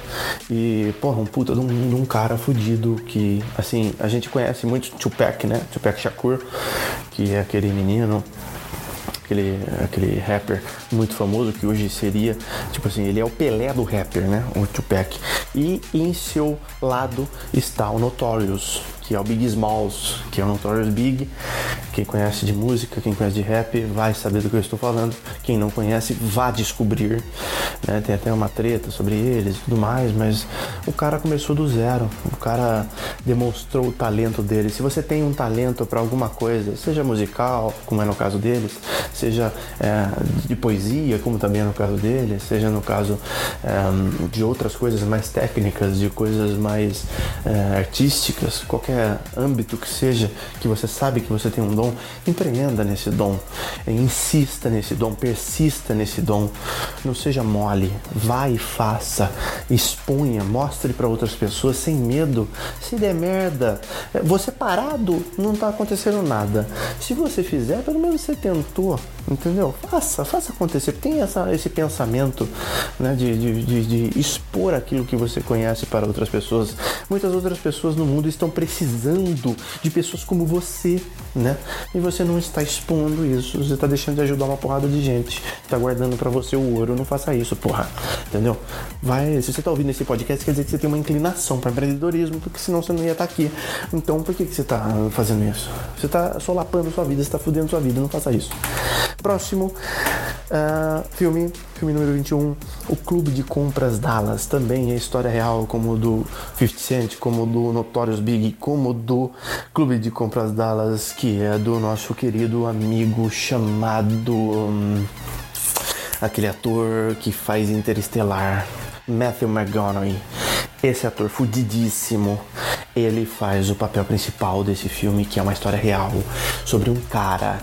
E, porra, um puta de um, de um cara fudido que, assim, a gente conhece muito Tupac, né? Tupac Shakur, que é aquele menino aquele, aquele rapper muito famoso que hoje seria, tipo assim, ele é o Pelé do rapper, né? O Tupac. E em seu lado está o Notorious, que é o Big Smalls, que é o Notorious Big. Quem conhece de música, quem conhece de rap, vai saber do que eu estou falando. Quem não conhece, vá descobrir. Né? Tem até uma treta sobre eles e tudo mais, mas o cara começou do zero. O cara demonstrou o talento dele. Se você tem um talento para alguma coisa, seja musical, como é no caso deles, seja é, de poesia, como também é no caso dele, seja no caso é, de outras coisas mais técnicas, de coisas mais é, artísticas, qualquer qualquer âmbito que seja, que você sabe que você tem um dom, empreenda nesse dom, insista nesse dom, persista nesse dom, não seja mole, vá e faça, exponha, mostre para outras pessoas sem medo. Se der merda, você parado, não tá acontecendo nada. Se você fizer, pelo menos você tentou, entendeu? Faça, faça acontecer. Tem essa, esse pensamento né, de, de, de, de expor aquilo que você conhece para outras pessoas. Muitas outras pessoas no mundo estão precisando de pessoas como você, né? E você não está expondo isso, você está deixando de ajudar uma porrada de gente, está guardando para você o ouro, não faça isso, porra, entendeu? Vai, se você está ouvindo esse podcast, quer dizer que você tem uma inclinação para empreendedorismo, porque senão você não ia estar tá aqui. Então, por que, que você está fazendo isso? Você está solapando sua vida, você está fudendo sua vida, não faça isso. Próximo uh, filme, filme número 21, O Clube de Compras Dallas, também é história real, como do 50 Cent, como do Notorious Big, como do Clube de Compras Dallas, que é do nosso querido amigo chamado. Um, aquele ator que faz Interestelar, Matthew McConaughey. Esse ator fudidíssimo, ele faz o papel principal desse filme, que é uma história real sobre um cara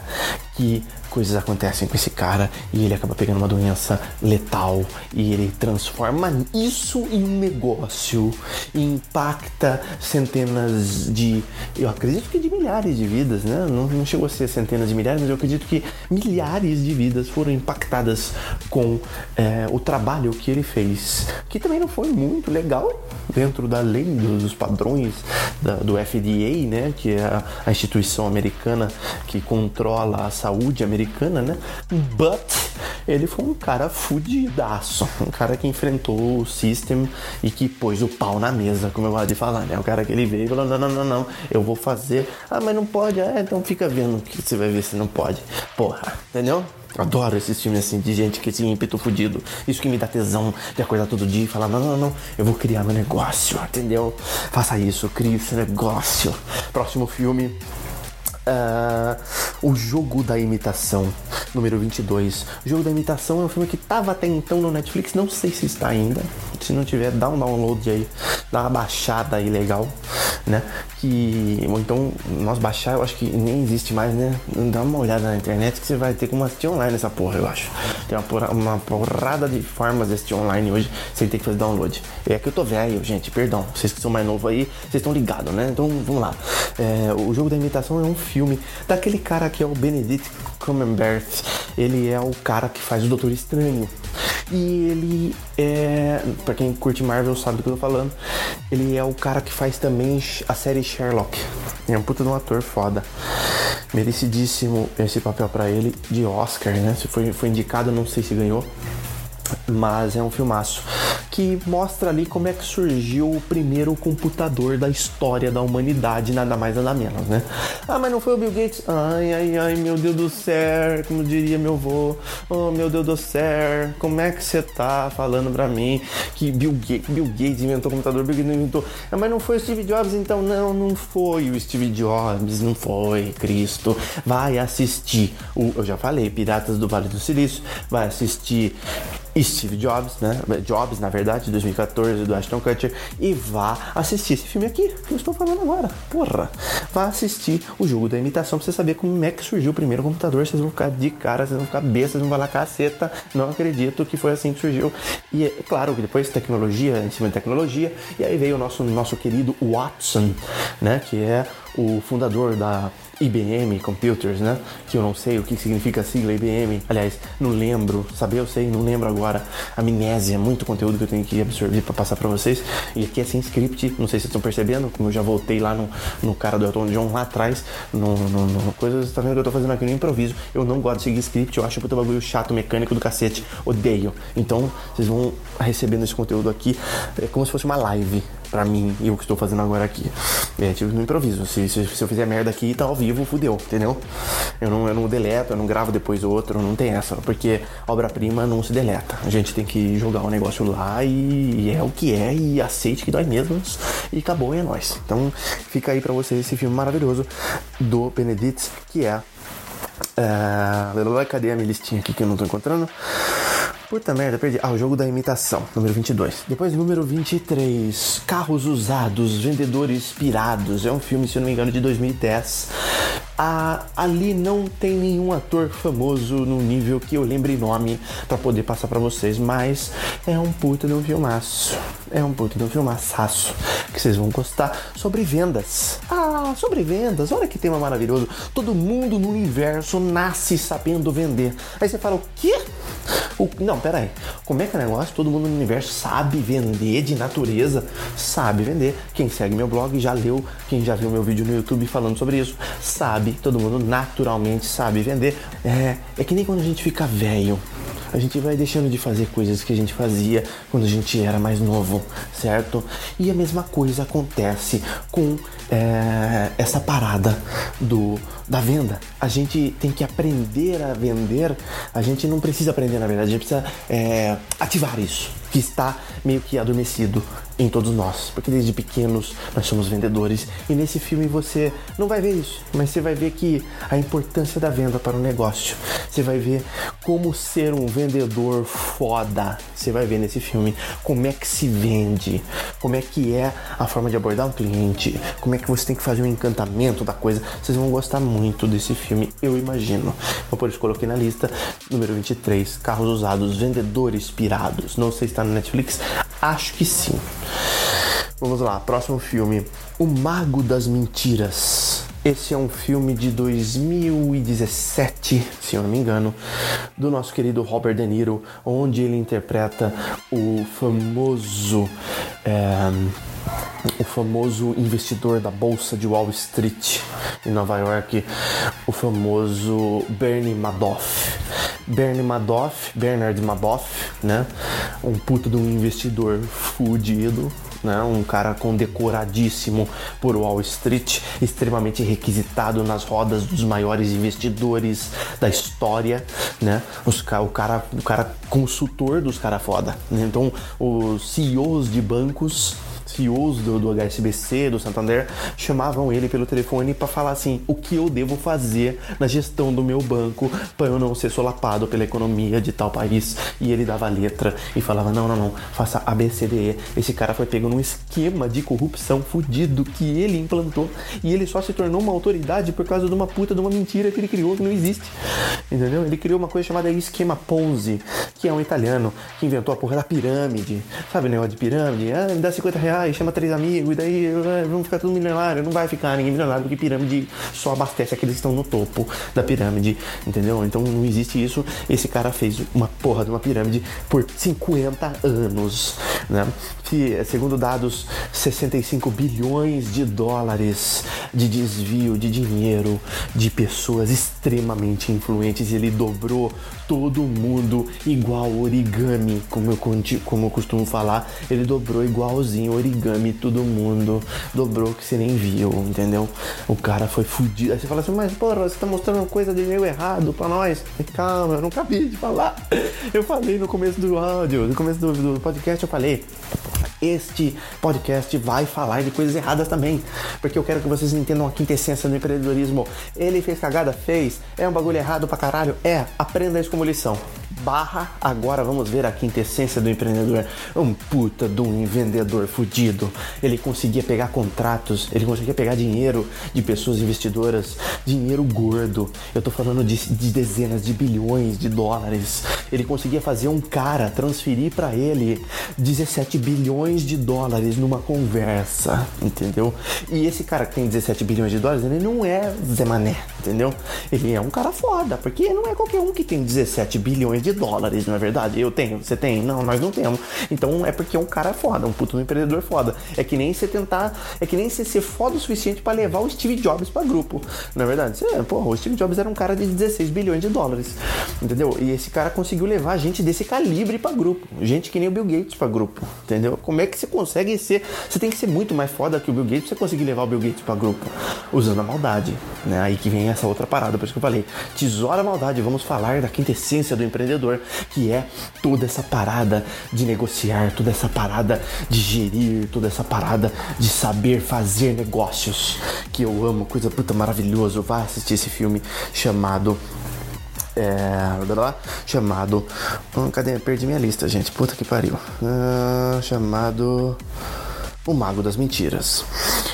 que coisas acontecem com esse cara e ele acaba pegando uma doença letal e ele transforma isso em um negócio e impacta centenas de, eu acredito que de milhares de vidas, né? Não, não chegou a ser centenas de milhares, mas eu acredito que milhares de vidas foram impactadas com é, o trabalho que ele fez, que também não foi muito legal dentro da lei dos padrões da, do FDA, né? Que é a, a instituição americana que controla a saúde americana americana, né? But ele foi um cara fudidaço, um cara que enfrentou o system e que pôs o pau na mesa, como eu gosto de falar, né? O cara que ele veio e falou: não, não, não, não, eu vou fazer. Ah, mas não pode, é, então fica vendo que você vai ver se não pode. Porra, entendeu? Adoro esses filmes assim de gente que tem ímpeto fudido. Isso que me dá tesão de acordar todo dia e falar: não, não, não, eu vou criar meu negócio, entendeu? Faça isso, crie seu negócio. Próximo filme. Uh, o Jogo da Imitação, número 22. O Jogo da Imitação é um filme que estava até então no Netflix, não sei se está ainda. Se não tiver, dá um download aí, dá uma baixada aí legal, né? Que, ou então, nós baixar, eu acho que nem existe mais, né? Dá uma olhada na internet que você vai ter como assistir online essa porra, eu acho. Tem uma, porra, uma porrada de formas de assistir online hoje sem ter que fazer download. É que eu tô velho, gente, perdão. Vocês que são mais novos aí, vocês estão ligados, né? Então, vamos lá. É, o Jogo da Imitação é um filme daquele cara que é o Benedict Cumberbatch. Ele é o cara que faz o Doutor Estranho. E ele é, para quem curte Marvel sabe do que eu tô falando, ele é o cara que faz também a série Sherlock. É um puta de um ator foda. Merecidíssimo esse papel para ele de Oscar, né? Se foi, foi indicado, não sei se ganhou mas é um filmaço que mostra ali como é que surgiu o primeiro computador da história da humanidade, nada mais nada menos, né? Ah, mas não foi o Bill Gates? Ai, ai, ai, meu Deus do céu, como diria meu avô, oh meu Deus do céu, como é que você tá falando pra mim que Bill Gates, Bill Gates inventou o computador, Bill Gates inventou? Ah, mas não foi o Steve Jobs, então não, não foi o Steve Jobs, não foi, Cristo. Vai assistir, o, eu já falei, Piratas do Vale do Silício, vai assistir Steve Jobs, né? Jobs, na verdade, de 2014, do Ashton Kutcher, e vá assistir esse filme aqui que eu estou falando agora. Porra! Vá assistir o jogo da imitação pra você saber como é que surgiu o primeiro computador. Vocês vão ficar de cara, vocês vão ficar bestas, vocês vão falar caceta. Não acredito que foi assim que surgiu. E é claro que depois tecnologia, em cima de tecnologia, e aí veio o nosso, nosso querido Watson, né? Que é o fundador da IBM Computers, né? Que eu não sei o que significa a sigla IBM. Aliás, não lembro, saber eu sei, não lembro agora. Amnésia, muito conteúdo que eu tenho que absorver para passar para vocês. E aqui é sem script, não sei se vocês estão percebendo, como eu já voltei lá no, no cara do Elton John lá atrás, no, no, no coisas, tá vendo que eu tô fazendo aqui no improviso. Eu não gosto de seguir script, eu acho o bagulho chato, mecânico do cacete. Odeio. Então, vocês vão recebendo esse conteúdo aqui é como se fosse uma live para mim e o que estou fazendo agora aqui. É, tipo, no improviso. Se, se, se, eu fizer merda aqui, tá ao vivo, fudeu, entendeu? Eu não, eu não deleto, eu não gravo depois outro, não tem essa, porque obra-prima não se deleta. A gente tem que jogar o negócio lá e, e, é o que é, e aceite que dói mesmo, e acabou, e é nóis. Então fica aí para vocês esse filme maravilhoso do Benedict, que é. Uh, cadê a minha listinha aqui que eu não tô encontrando? Puta merda, perdi. Ah, o jogo da imitação, número 22. Depois, número 23, Carros Usados, Vendedores Pirados. É um filme, se eu não me engano, de 2010. Ah, ali não tem nenhum ator famoso no nível que eu lembre nome para poder passar para vocês, mas é um puta de um filmaço. É um puta de um filmaçaço que vocês vão gostar sobre vendas. Ah, sobre vendas, olha que tema maravilhoso. Todo mundo no universo nasce sabendo vender. Aí você fala, o quê? O, não, pera aí. Como é que é o negócio? Todo mundo no universo sabe vender de natureza? Sabe vender. Quem segue meu blog já leu, quem já viu meu vídeo no YouTube falando sobre isso, sabe. Todo mundo naturalmente sabe vender. É, é que nem quando a gente fica velho a gente vai deixando de fazer coisas que a gente fazia quando a gente era mais novo, certo? E a mesma coisa acontece com é, essa parada do da venda. A gente tem que aprender a vender. A gente não precisa aprender, na verdade, a gente precisa é, ativar isso que está meio que adormecido em todos nós, porque desde pequenos nós somos vendedores e nesse filme você não vai ver isso, mas você vai ver que a importância da venda para o negócio. Você vai ver como ser um vendedor foda. Você vai ver nesse filme como é que se vende, como é que é a forma de abordar um cliente, como é que você tem que fazer um encantamento da coisa. Vocês vão gostar muito desse filme, eu imagino. Então por isso coloquei na lista número 23, carros usados, vendedores pirados. Não sei se está no Netflix, acho que sim. Vamos lá, próximo filme: O Mago das Mentiras. Esse é um filme de 2017, se eu não me engano, do nosso querido Robert De Niro, onde ele interpreta o famoso. É, o famoso investidor da bolsa de Wall Street em Nova York, o famoso Bernie Madoff. Bernie Madoff, Bernard Madoff, né? Um puto de um investidor fudido, né? Um cara condecoradíssimo por Wall Street, extremamente requisitado nas rodas dos maiores investidores da história, né? Os, o cara, o cara consultor dos cara foda. Né? Então, os CEOs de bancos CEOs do, do HSBC, do Santander, chamavam ele pelo telefone para falar assim: o que eu devo fazer na gestão do meu banco para eu não ser solapado pela economia de tal país. E ele dava letra e falava: não, não, não, faça ABCDE. Esse cara foi pego num esquema de corrupção fudido que ele implantou e ele só se tornou uma autoridade por causa de uma puta de uma mentira que ele criou que não existe. Entendeu? Ele criou uma coisa chamada esquema Ponzi, que é um italiano que inventou a porra da pirâmide. Sabe o negócio de pirâmide? Ah, me dá 50 reais e chama três amigos, e daí ah, vamos ficar tudo milionário. Não vai ficar ninguém milionário, porque pirâmide só abastece aqueles que estão no topo da pirâmide, entendeu? Então não existe isso. Esse cara fez uma porra de uma pirâmide por 50 anos, né? Que, segundo dados, 65 bilhões de dólares de desvio de dinheiro de pessoas extremamente influentes. Ele dobrou todo mundo igual origami, como eu, como eu costumo falar. Ele dobrou igualzinho origami todo mundo dobrou que você nem viu, entendeu? O cara foi fudido. Aí você fala assim, mas porra, você tá mostrando coisa de meio errado pra nós. Calma, eu não acabei de falar. Eu falei no começo do áudio, no começo do, do podcast, eu falei este podcast vai falar de coisas erradas também. Porque eu quero que vocês entendam a quintessência do empreendedorismo. Ele fez cagada? Fez. É um bagulho errado pra caralho? É. Aprenda isso como lição. Barra, agora vamos ver a quintessência do empreendedor. Um puta de um vendedor fudido. Ele conseguia pegar contratos, ele conseguia pegar dinheiro de pessoas investidoras, dinheiro gordo. Eu tô falando de, de dezenas de bilhões de dólares. Ele conseguia fazer um cara transferir para ele 17 bilhões bilhões de dólares numa conversa, entendeu? E esse cara que tem 17 bilhões de dólares, ele não é Zé Mané, entendeu? Ele é um cara foda, porque não é qualquer um que tem 17 bilhões de dólares, não é verdade? Eu tenho, você tem? Não, nós não temos. Então é porque é um cara foda, um puto empreendedor foda. É que nem você tentar, é que nem você ser foda o suficiente para levar o Steve Jobs para grupo, não é verdade? Você, porra, o Steve Jobs era um cara de 16 bilhões de dólares, entendeu? E esse cara conseguiu levar gente desse calibre para grupo, gente que nem o Bill Gates para grupo, entendeu? Como é que você consegue ser? Você tem que ser muito mais foda que o Bill Gates pra você conseguir levar o Bill Gates para grupo usando a maldade, né? Aí que vem essa outra parada, por isso que eu falei, tesoura maldade, vamos falar da quintessência do empreendedor, que é toda essa parada de negociar, toda essa parada de gerir, toda essa parada de saber fazer negócios, que eu amo, coisa puta maravilhoso. Vá assistir esse filme chamado é, chamado. Hum, cadê? Perdi minha lista, gente. Puta que pariu. Ah, chamado. O Mago das Mentiras.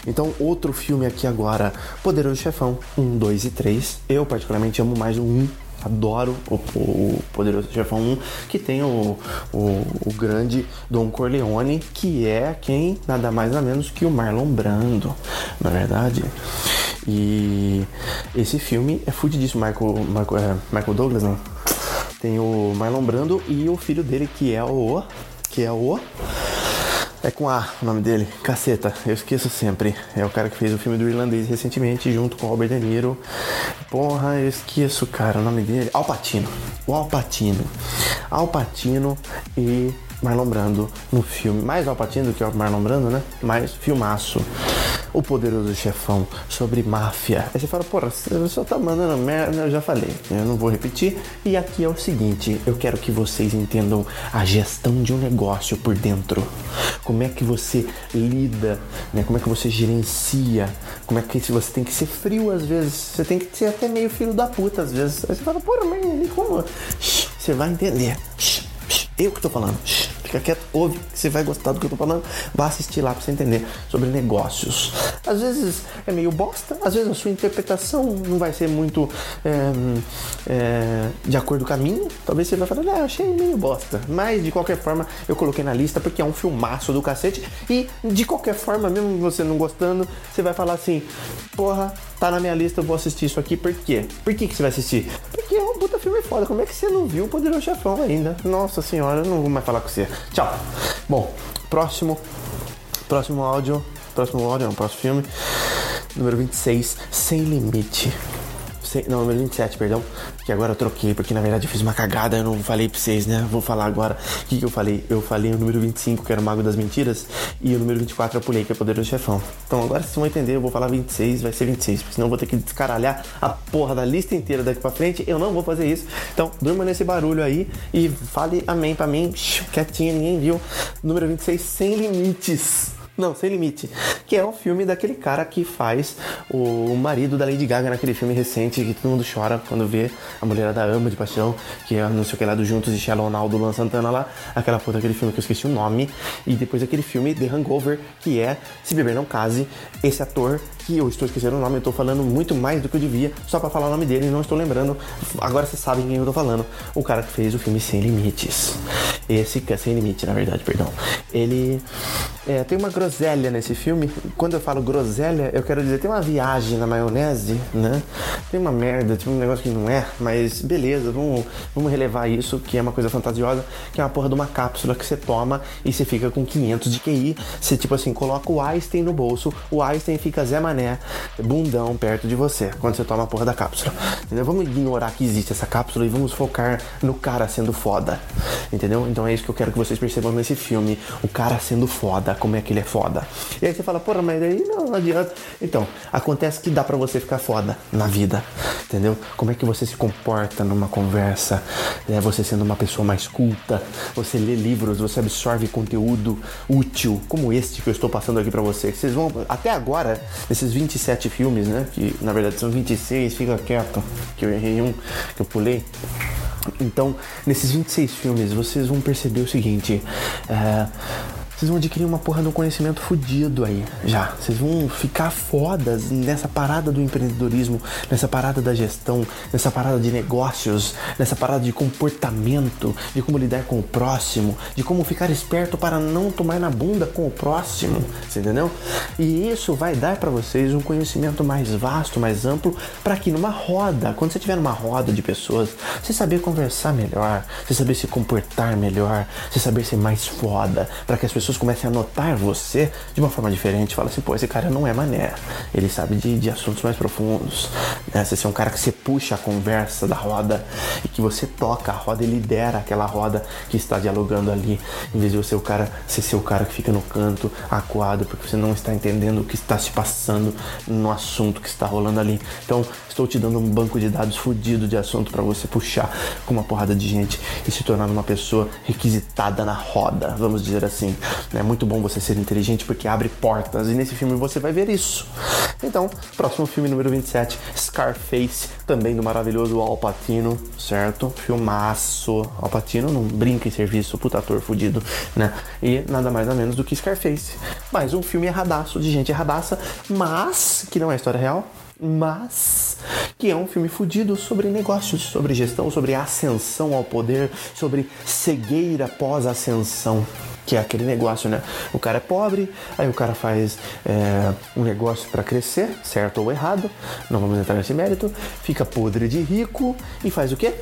Então, outro filme aqui agora, Poderoso Chefão 1, 2 e 3. Eu, particularmente, amo mais o 1 adoro o, o Poderoso Chefão 1, que tem o, o, o, grande Don Corleone, que é quem nada mais nada menos que o Marlon Brando, na é verdade. E esse filme é fudidíssimo. Michael, Michael, é, Michael Douglas, não. Tem o Marlon Brando e o filho dele, que é o. Que é o. É com A o nome dele. Caceta, eu esqueço sempre. É o cara que fez o filme do Irlandês recentemente, junto com o Robert De Niro. Porra, eu esqueço, cara, o nome dele. Alpatino. O Alpatino. Alpatino e Marlon Brando no filme. Mais Alpatino do que o Marlon Brando, né? Mais filmaço. O Poderoso Chefão, sobre máfia. Aí você fala, porra, você só tá mandando merda, eu já falei, eu não vou repetir. E aqui é o seguinte, eu quero que vocês entendam a gestão de um negócio por dentro. Como é que você lida, né? Como é que você gerencia, como é que você tem que ser frio às vezes, você tem que ser até meio filho da puta às vezes. Aí você fala, porra, mas como? Você vai entender. Eu que tô falando fica quieto, ouve, que você vai gostar do que eu tô falando. Vá assistir lá pra você entender sobre negócios. Às vezes é meio bosta, às vezes a sua interpretação não vai ser muito é, é, de acordo com a minha. Talvez você vai falar, ah, achei meio bosta. Mas de qualquer forma, eu coloquei na lista porque é um filmaço do cacete. E de qualquer forma, mesmo você não gostando, você vai falar assim, porra, tá na minha lista, eu vou assistir isso aqui. Por quê? Por que, que você vai assistir? Porque foda. Como é que você não viu o Poderoso Chefão ainda? Nossa senhora, eu não vou mais falar com você. Tchau. Bom, próximo. Próximo áudio. Próximo áudio, não, próximo filme. Número 26, Sem Limite. Não, número 27, perdão. Que agora eu troquei, porque na verdade eu fiz uma cagada, eu não falei pra vocês, né? Vou falar agora. O que, que eu falei? Eu falei o número 25, que era o Mago das Mentiras, e o número 24 eu pulei, que é o Poder do Chefão. Então agora vocês vão entender, eu vou falar 26, vai ser 26, porque senão eu vou ter que descaralhar a porra da lista inteira daqui pra frente. Eu não vou fazer isso. Então, durma nesse barulho aí e fale amém pra mim, quietinho, ninguém viu. Número 26, Sem Limites. Não, Sem Limite. Que é o filme daquele cara que faz o marido da Lady Gaga naquele filme recente que todo mundo chora quando vê a mulherada ama de paixão, que é não sei o que lá do Juntos de Shallow Now do Luan Santana lá, aquela puta aquele filme que eu esqueci o nome, e depois aquele filme The Hangover, que é Se Beber Não Case, esse ator que eu estou esquecendo o nome, eu estou falando muito mais do que eu devia, só para falar o nome dele, não estou lembrando. Agora vocês sabem quem eu estou falando. O cara que fez o filme Sem Limites. Esse que é Sem Limite, na verdade, perdão. Ele é, tem uma groselha nesse filme. Quando eu falo groselha, eu quero dizer tem uma viagem na maionese, né? Tem uma merda, tem um negócio que não é, mas beleza, vamos, vamos relevar isso, que é uma coisa fantasiosa, que é uma porra de uma cápsula que você toma e você fica com 500 de QI. Você, tipo assim, coloca o Einstein no bolso, o Einstein fica Zé Mané, bundão perto de você, quando você toma a porra da cápsula. Entendeu? Vamos ignorar que existe essa cápsula e vamos focar no cara sendo foda. Entendeu? Então é isso que eu quero que vocês percebam nesse filme. O cara sendo foda, como é que ele é foda. E aí você fala, porra, mas aí não, não adianta. Então, acontece que dá para você ficar foda na vida. Entendeu? Como é que você se comporta numa conversa, é, você sendo uma pessoa mais culta, você lê livros, você absorve conteúdo útil, como este que eu estou passando aqui para vocês. Vocês vão, até agora, nesses 27 filmes, né? Que na verdade são 26, fica quieto, que eu errei um, que eu pulei. Então, nesses 26 filmes, vocês vão perceber o seguinte: é, vocês vão adquirir uma porra de um conhecimento fudido aí já. Vocês vão ficar fodas nessa parada do empreendedorismo, nessa parada da gestão, nessa parada de negócios, nessa parada de comportamento, de como lidar com o próximo, de como ficar esperto para não tomar na bunda com o próximo, você entendeu? E isso vai dar para vocês um conhecimento mais vasto, mais amplo, para que numa roda, quando você estiver numa roda de pessoas, você saber conversar melhor, você saber se comportar melhor, você saber ser mais foda, para que as pessoas pessoas comecem a notar você de uma forma diferente. Fala assim, pô, esse cara não é mané. Ele sabe de, de assuntos mais profundos. Né? Você é um cara que você puxa a conversa da roda e que você toca a roda e lidera aquela roda que está dialogando ali. Em vez de você o cara, ser o cara que fica no canto, acuado, porque você não está entendendo o que está se passando no assunto que está rolando ali. Então, estou te dando um banco de dados fudido de assunto para você puxar com uma porrada de gente e se tornar uma pessoa requisitada na roda, vamos dizer assim. É muito bom você ser inteligente porque abre portas e nesse filme você vai ver isso. Então, próximo filme número 27, Scarface, também do maravilhoso Al Pacino, certo? Filmaço. Al Pacino não brinca em serviço, puta ator fudido, né? E nada mais nada menos do que Scarface. Mais um filme erradaço, de gente erradaça, mas que não é história real, mas que é um filme fudido sobre negócios, sobre gestão, sobre ascensão ao poder, sobre cegueira pós-ascensão que é aquele negócio, né? O cara é pobre, aí o cara faz é, um negócio para crescer, certo ou errado, não vamos entrar nesse mérito, fica podre de rico e faz o quê?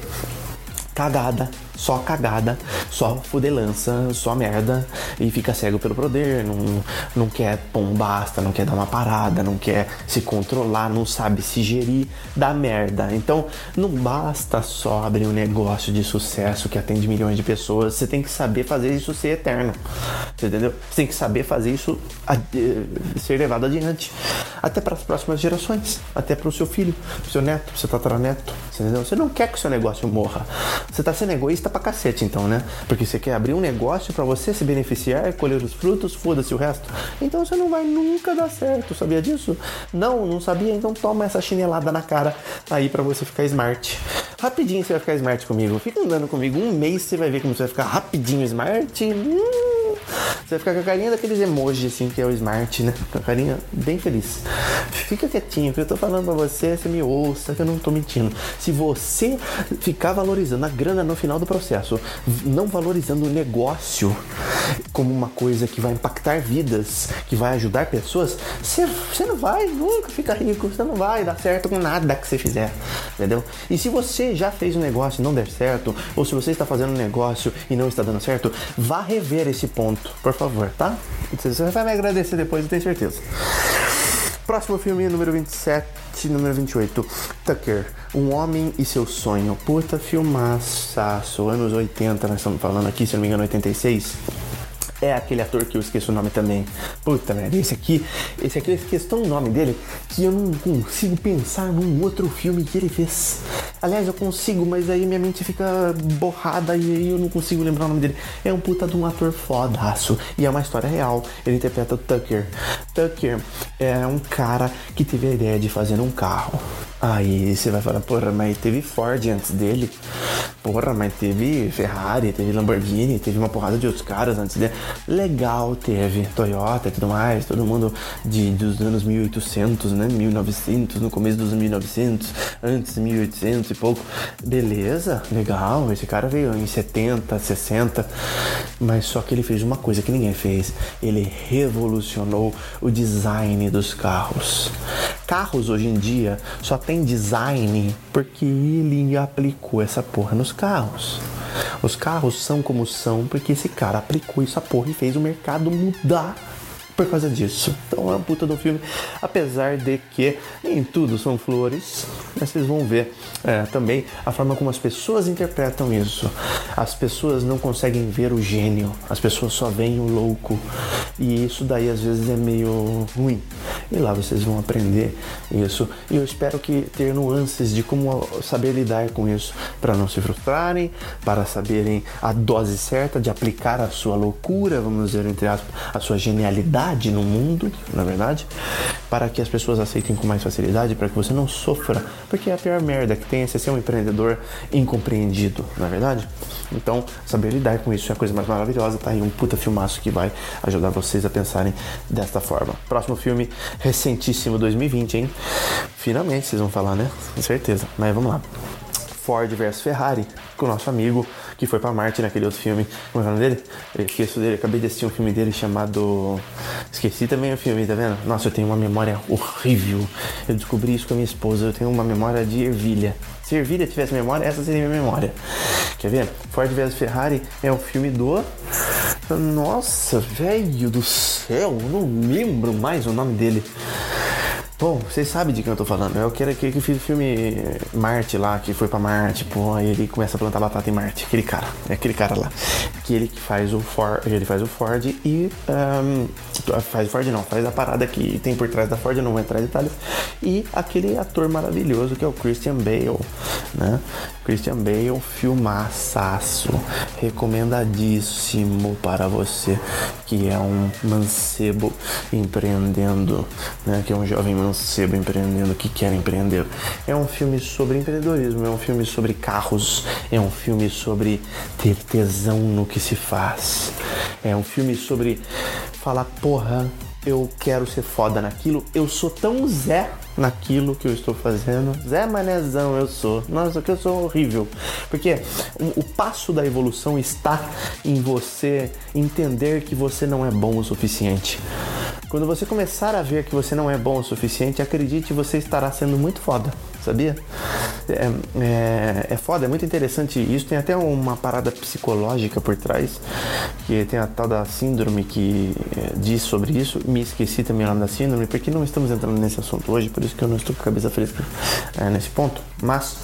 Cagada só cagada, só fudelança, só merda e fica cego pelo poder, não, não quer pôr um basta, não quer dar uma parada, não quer se controlar, não sabe se gerir, dá merda. Então não basta só abrir um negócio de sucesso que atende milhões de pessoas, você tem que saber fazer isso ser eterno, entendeu? Você tem que saber fazer isso ser levado adiante, até para as próximas gerações, até para o seu filho, pro seu neto, pro seu tataraneto, entendeu? Você não quer que o seu negócio morra, você está sendo egoísta egoísta pra cacete, então, né? Porque você quer abrir um negócio para você se beneficiar, colher os frutos, foda-se o resto. Então você não vai nunca dar certo, sabia disso? Não, não sabia? Então toma essa chinelada na cara aí para você ficar smart. Rapidinho você vai ficar smart comigo. Fica andando comigo um mês, você vai ver como você vai ficar rapidinho smart. Hum. Você vai ficar com a carinha daqueles emojis, assim, que é o smart, né? Com a carinha bem feliz. Fica quietinho, que eu tô falando pra você, você me ouça, que eu não tô mentindo. Se você ficar valorizando a grana no final do processo, não valorizando o negócio como uma coisa que vai impactar vidas, que vai ajudar pessoas, você, não vai nunca ficar rico, você não vai dar certo com nada que você fizer, entendeu? E se você já fez um negócio e não der certo, ou se você está fazendo um negócio e não está dando certo, vá rever esse ponto, por favor, tá? Você vai me agradecer depois, eu tenho certeza. Próximo filme, número 27, número 28. Tucker, Um Homem e Seu Sonho. Puta filmaço, anos 80, nós estamos falando aqui, se não me engano, 86 é aquele ator que eu esqueço o nome também. Puta merda, esse aqui, esse aqui eu esqueço tão o nome dele que eu não consigo pensar num outro filme que ele fez. Aliás, eu consigo, mas aí minha mente fica borrada e aí eu não consigo lembrar o nome dele. É um puta de um ator fodaço e é uma história real. Ele interpreta o Tucker. Tucker é um cara que teve a ideia de fazer um carro. Aí você vai falar, porra, mas teve Ford antes dele. Porra, mas teve Ferrari, teve Lamborghini, teve uma porrada de outros caras antes dele. Legal, teve Toyota e tudo mais, todo mundo de, dos anos 1800, né? 1900, no começo dos 1900, antes de 1800 e pouco. Beleza, legal, esse cara veio em 70, 60, mas só que ele fez uma coisa que ninguém fez. Ele revolucionou o design dos carros. Carros hoje em dia só tem design porque ele aplicou essa porra nos carros. Os carros são como são porque esse cara aplicou essa porra e fez o mercado mudar por causa disso. Então é uma puta do filme, apesar de que nem tudo são flores, mas vocês vão ver é, também a forma como as pessoas interpretam isso. As pessoas não conseguem ver o gênio, as pessoas só veem o louco, e isso daí às vezes é meio ruim. E lá vocês vão aprender isso. E eu espero que ter nuances de como saber lidar com isso para não se frustrarem, para saberem a dose certa de aplicar a sua loucura, vamos dizer entre aspas, a sua genialidade no mundo, na verdade, para que as pessoas aceitem com mais facilidade, para que você não sofra, porque é a pior merda que tem é ser um empreendedor incompreendido, na é verdade. Então, saber lidar com isso é a coisa mais maravilhosa, tá aí um puta filmaço que vai ajudar vocês a pensarem desta forma. Próximo filme, recentíssimo 2020, hein? Finalmente vocês vão falar, né? Com certeza. Mas vamos lá. Ford versus Ferrari, com o nosso amigo que foi para Marte naquele outro filme. Como é o nome dele? Eu esqueço dele, acabei de assistir um filme dele chamado. Esqueci também o filme, tá vendo? Nossa, eu tenho uma memória horrível. Eu descobri isso com a minha esposa, eu tenho uma memória de ervilha. Se ervilha tivesse memória, essa seria minha memória. Quer ver? Ford vs Ferrari é o filme do. Nossa, velho do céu, não lembro mais o nome dele. Bom, vocês sabem de quem eu tô falando. É aquele que, que fez o filme Marte lá, que foi pra Marte, pô, aí ele começa a plantar batata em Marte. Aquele cara, é aquele cara lá. Que ele que faz o Ford, ele faz o Ford e. Um, faz o Ford não, faz a parada que tem por trás da Ford, não vou entrar em detalhes. E aquele ator maravilhoso que é o Christian Bale, né? Christian Bale, filmaçaço, recomendadíssimo para você que é um mancebo empreendendo, né? Que é um jovem mancebo empreendendo que quer empreender. É um filme sobre empreendedorismo, é um filme sobre carros, é um filme sobre ter tesão no que se faz, é um filme sobre falar, porra, eu quero ser foda naquilo, eu sou tão Zé naquilo que eu estou fazendo. Zé Manezão eu sou. Nossa, que eu sou horrível. Porque o, o, passo da evolução está em você entender que você não é bom o suficiente. Quando você começar a ver que você não é bom o suficiente, acredite, você estará sendo muito foda, sabia? É, é, é foda, é muito interessante isso. Tem até uma parada psicológica por trás, que tem a tal da síndrome que é, diz sobre isso. Me esqueci também nome da síndrome, porque não estamos entrando nesse assunto hoje, por isso que eu não estou com a cabeça fresca é, nesse ponto. Mas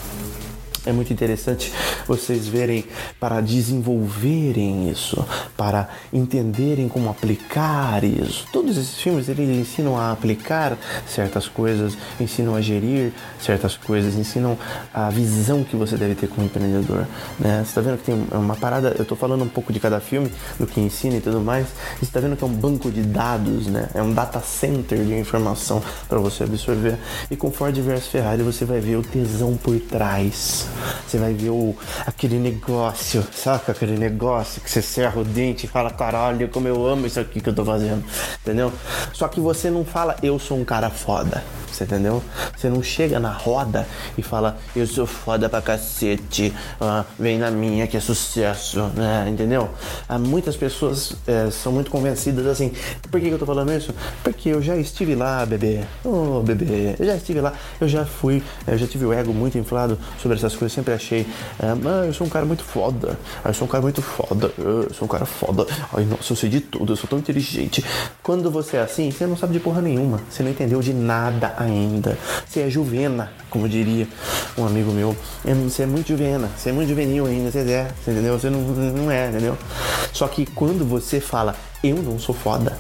é muito interessante vocês verem para desenvolverem isso, para entenderem como aplicar isso. Todos esses filmes eles ensinam a aplicar certas coisas, ensinam a gerir certas coisas, ensinam a visão que você deve ter como empreendedor. Né? Você está vendo que tem uma parada, eu estou falando um pouco de cada filme, do que ensina e tudo mais. Você está vendo que é um banco de dados, né? é um data center de informação para você absorver. E com Ford versus Ferrari você vai ver o tesão por trás você vai ver o, aquele negócio, saca? Aquele negócio que você serra o dente e fala, caralho, como eu amo isso aqui que eu tô fazendo, entendeu? Só que você não fala, eu sou um cara foda, você entendeu? Você não chega na roda e fala, eu sou foda pra cacete, ah, vem na minha que é sucesso, né? Entendeu? Há muitas pessoas é, são muito convencidas assim. Por que, que eu tô falando isso? Porque eu já estive lá, bebê. Oh, bebê, eu já estive lá, eu já fui, eu já tive o ego muito inflado sobre essas coisas, sempre achei, ah, eu sou um cara muito foda, ah, eu sou um cara muito foda, eu sou um cara foda, ai nossa, eu sei de tudo, eu sou tão inteligente. Quando você é assim, você não sabe de porra nenhuma, você não entendeu de nada ainda. Você é juvena, como diria um amigo meu. É, você é muito juvena, você é muito juvenil ainda, você é, você entendeu? Você não, não é, entendeu? Só que quando você fala, eu não sou foda,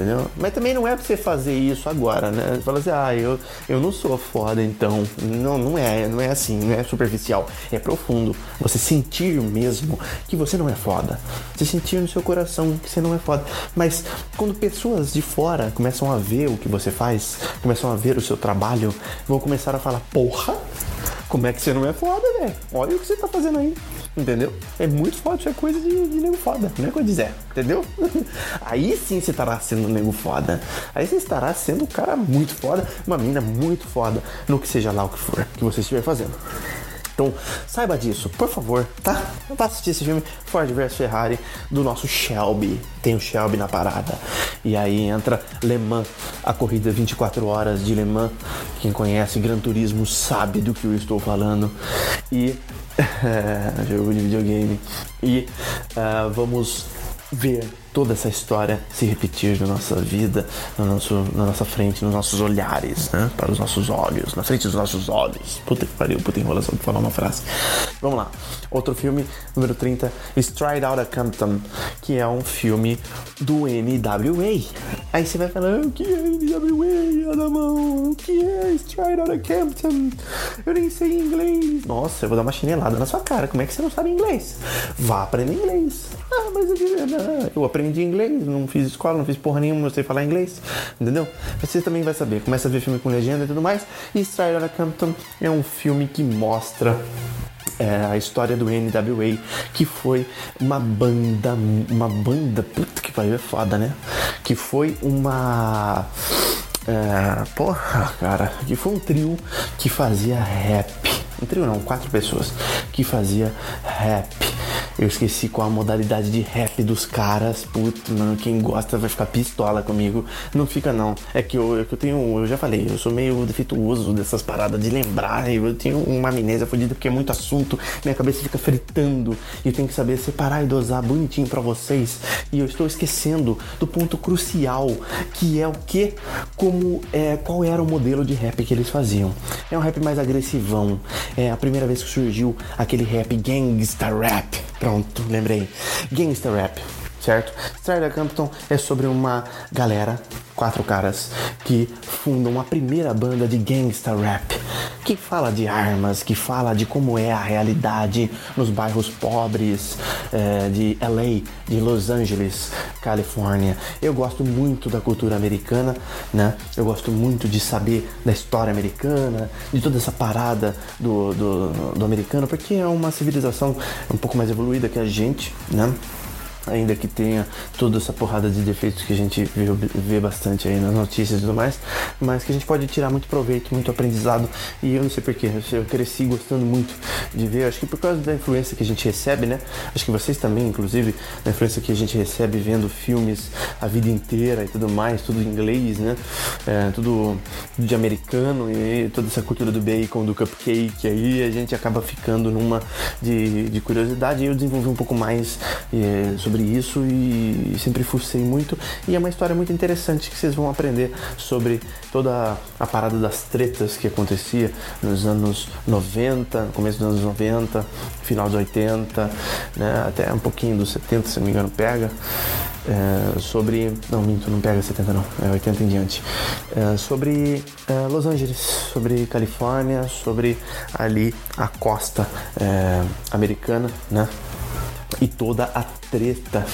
entendeu? Mas também não é pra você fazer isso agora, né? Você fala assim, ah, eu, eu não sou foda, então. Não, não é, não é assim, não é superficial, é profundo. Você sentir mesmo que você não é foda. Você sentir no seu coração que você não é foda. Mas quando pessoas de fora começam a ver o que você faz, começam a ver o seu trabalho, vão começar a falar, porra, como é que você não é foda, velho? Olha o que você tá fazendo aí. Entendeu? É muito isso é coisa de, de nego foda, não é coisa de Zé, entendeu? Aí sim você estará sendo um nego foda. Aí você estará sendo um cara muito foda, uma menina muito foda, no que seja lá o que for que você estiver fazendo. Então, saiba disso, por favor, tá? Vá assistir esse filme Ford vs Ferrari do nosso Shelby. Tem o Shelby na parada. E aí entra Le Mans, a corrida 24 horas de Le Mans. Quem conhece Gran Turismo sabe do que eu estou falando. E jogo de videogame. E uh, vamos ver toda essa história se repetir na nossa vida, no nosso, na nossa frente, nos nossos olhares, né? Para os nossos olhos, na frente dos nossos olhos. Puta que pariu, puta enrolação de falar uma frase. Vamos lá. Outro filme, número 30, Stride Outta Compton, que é um filme do NWA. Aí você vai falar, o que é NWA, Adamão? O que é Stride Outta Compton? Eu nem sei inglês. Nossa, eu vou dar uma chinelada na sua cara. Como é que você não sabe inglês? Vá aprender inglês. Ah, mas eu, eu aprendi inglês, não fiz escola, não fiz porra nenhuma, não sei falar inglês, entendeu? Você também vai saber. Começa a ver filme com legenda e tudo mais. E Stride Outta Compton é um filme que mostra é, a história do NWA, que foi uma banda, uma banda, puta que pariu, é foda, né? Que foi uma. É, porra, cara, que foi um trio que fazia rap. Um trio não, quatro pessoas que fazia rap eu esqueci qual a modalidade de rap dos caras. Putz, mano, quem gosta vai ficar pistola comigo. Não fica não. É que eu, é que eu tenho, eu já falei, eu sou meio defeituoso dessas paradas de lembrar. Eu tenho uma amnésia fodida porque é muito assunto. Minha cabeça fica fritando. E eu tenho que saber separar e dosar bonitinho para vocês. E eu estou esquecendo do ponto crucial, que é o que, como, é, qual era o modelo de rap que eles faziam. É um rap mais agressivão. É a primeira vez que surgiu aquele rap gangsta rap Pronto, lembrei. Gangster Rap, certo? Strider Campton é sobre uma galera, quatro caras, que fundam a primeira banda de gangsta rap, que fala de armas, que fala de como é a realidade nos bairros pobres é, de LA, de Los Angeles, Califórnia. Eu gosto muito da cultura americana, né? Eu gosto muito de saber da história americana, de toda essa parada do, do, do americano, porque é uma civilização um pouco mais evoluída que a gente, né? Ainda que tenha toda essa porrada de defeitos que a gente vê, vê, bastante aí nas notícias e tudo mais, mas que a gente pode tirar muito proveito, muito aprendizado. E eu não sei porquê, eu cresci gostando muito de ver, acho que por causa da influência que a gente recebe, né? Acho que vocês também, inclusive, da influência que a gente recebe vendo filmes a vida inteira e tudo mais, tudo em inglês, né? É, tudo, de americano e toda essa cultura do bacon, do cupcake, aí a gente acaba ficando numa de, de curiosidade e eu desenvolvi um pouco mais é, sobre sobre isso e sempre fucei muito. E é uma história muito interessante que vocês vão aprender sobre toda a parada das tretas que acontecia nos anos 90, no começo dos anos 90, final dos 80, né, até um pouquinho dos 70, se não me engano, pega. É, sobre. Não, minto, não pega 70 não, é 80 em diante. É, sobre é, Los Angeles, sobre Califórnia, sobre ali a costa é, americana, né? E toda a treta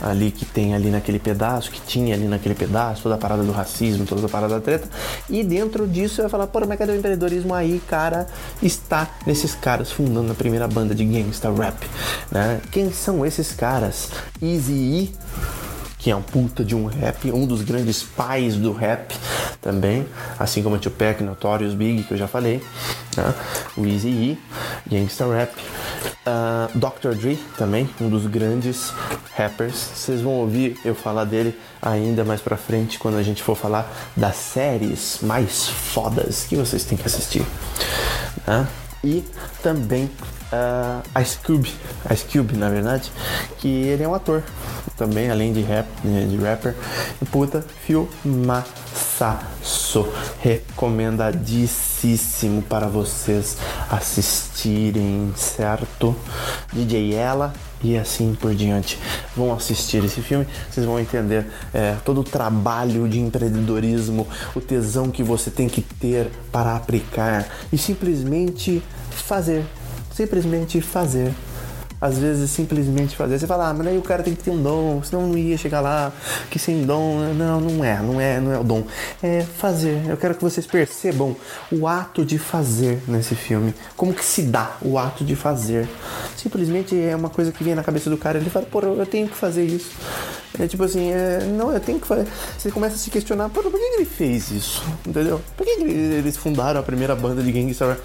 ali que tem ali naquele pedaço, que tinha ali naquele pedaço, toda a parada do racismo, toda a parada da treta. E dentro disso eu ia falar, pô, mas cadê o empreendedorismo aí, cara? Está nesses caras fundando a primeira banda de gangsta rap, né? Quem são esses caras? Easy E que é um puta de um rap, um dos grandes pais do rap também, assim como o Tupac, Notorious Big, que eu já falei, né? o Easy E, Gangsta Rap, uh, Dr. Dre também, um dos grandes rappers. Vocês vão ouvir eu falar dele ainda mais pra frente quando a gente for falar das séries mais fodas que vocês têm que assistir. Né? e também uh, Ice Cube, Ice Cube na verdade, que ele é um ator também, além de rap, de rapper, e puta, filmaço, recomendadíssimo para vocês assistirem, certo? DJ Ela e assim por diante. Vão assistir esse filme, vocês vão entender é, todo o trabalho de empreendedorismo, o tesão que você tem que ter para aplicar e simplesmente fazer. Simplesmente fazer às vezes simplesmente fazer. Você fala, ah, mas aí o cara tem que ter um dom, senão não ia chegar lá, que sem dom. Não, não é, não é, não é o dom. É fazer. Eu quero que vocês percebam o ato de fazer nesse filme. Como que se dá o ato de fazer. Simplesmente é uma coisa que vem na cabeça do cara, ele fala, pô, eu tenho que fazer isso. É tipo assim, é, não, eu tenho que fazer. Você começa a se questionar, por que ele fez isso? Entendeu? Por que eles fundaram a primeira banda de gangster?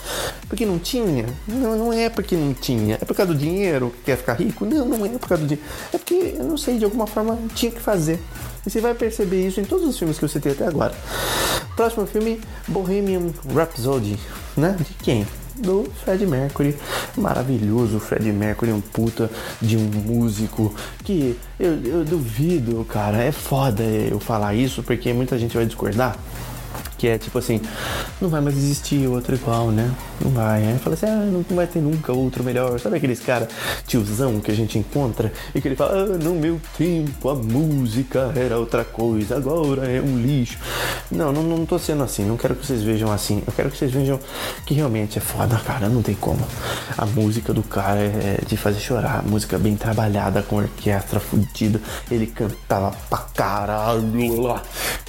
Porque não tinha? Não, não é porque não tinha. É por causa do dinheiro que quer ficar rico? Não, não é por causa do dinheiro. É porque, eu não sei, de alguma forma tinha que fazer. E você vai perceber isso em todos os filmes que eu citei até agora. Próximo filme, Bohemian Rhapsody, né? De quem? do Fred Mercury. Maravilhoso, Fred Mercury um puta de um músico que eu, eu duvido, cara. É foda eu falar isso porque muita gente vai discordar que é tipo assim, não vai mais existir outro igual, né? Não vai. Aí fala assim, ah, não vai ter nunca outro melhor. Sabe aqueles cara tiozão que a gente encontra e que ele fala, ah, no meu tempo a música era outra coisa, agora é um lixo. Não, não, não tô sendo assim, não quero que vocês vejam assim. Eu quero que vocês vejam que realmente é foda, cara, não tem como. A música do cara é de fazer chorar, música bem trabalhada, com orquestra fudida. Ele cantava pra caralho lá.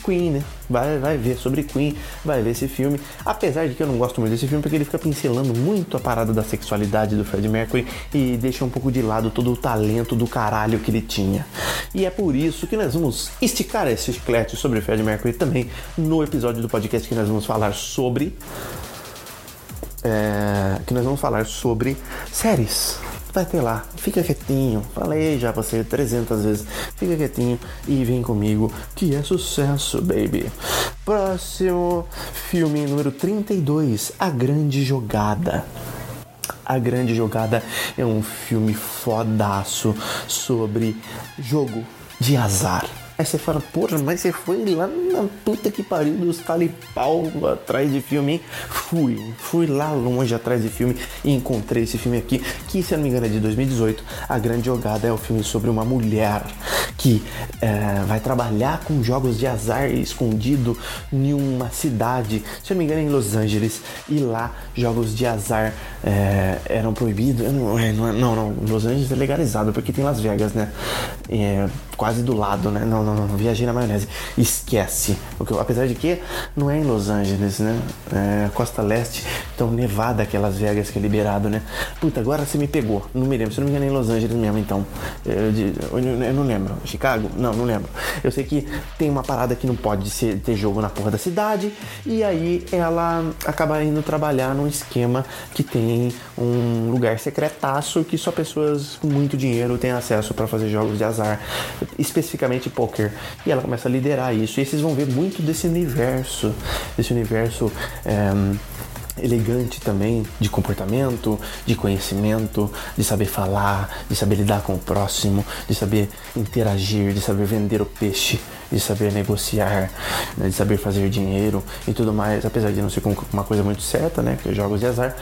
Queen, né? Vai, vai ver sobre Queen, vai ver esse filme. Apesar de que eu não gosto muito desse filme, porque ele fica pincelando muito a parada da sexualidade do Fred Mercury e deixa um pouco de lado todo o talento do caralho que ele tinha. E é por isso que nós vamos esticar esse chiclete sobre Fred Mercury também no episódio do podcast que nós vamos falar sobre. É, que nós vamos falar sobre séries vai ter lá. Fica quietinho. Falei já você 300 vezes. Fica quietinho e vem comigo que é sucesso, baby. Próximo filme número 32, A Grande Jogada. A Grande Jogada é um filme fodaço sobre jogo de azar. Aí você fala, porra, mas você foi lá na puta que pariu dos talipau atrás de filme, hein? Fui, fui lá longe atrás de filme e encontrei esse filme aqui, que se eu não me engano é de 2018. A Grande Jogada é o filme sobre uma mulher que é, vai trabalhar com jogos de azar escondido em uma cidade, se eu não me engano é em Los Angeles, e lá jogos de azar é, eram proibidos. Não, é, não, não, não, Los Angeles é legalizado porque tem Las Vegas, né? É, quase do lado, né? Não, não, não, viajei na maionese. Esquece. Porque, apesar de que não é em Los Angeles, né? É Costa Leste, então Nevada, aquelas Vegas que é liberado, né? Puta, agora você me pegou. Não me lembro. Se não me engano é em Los Angeles mesmo, então. Eu, eu, eu, não lembro. Chicago? Não, não lembro. Eu sei que tem uma parada que não pode ser, ter jogo na porra da cidade. E aí ela acaba indo trabalhar num esquema que tem um lugar secretaço que só pessoas com muito dinheiro têm acesso para fazer jogos de azar especificamente poker. E ela começa a liderar isso. E vocês vão ver muito desse universo, desse universo. É, elegante também de comportamento, de conhecimento, de saber falar, de saber lidar com o próximo, de saber interagir, de saber vender o peixe, de saber negociar, né, de saber fazer dinheiro e tudo mais, apesar de não ser uma coisa muito certa, né, que é jogos de azar,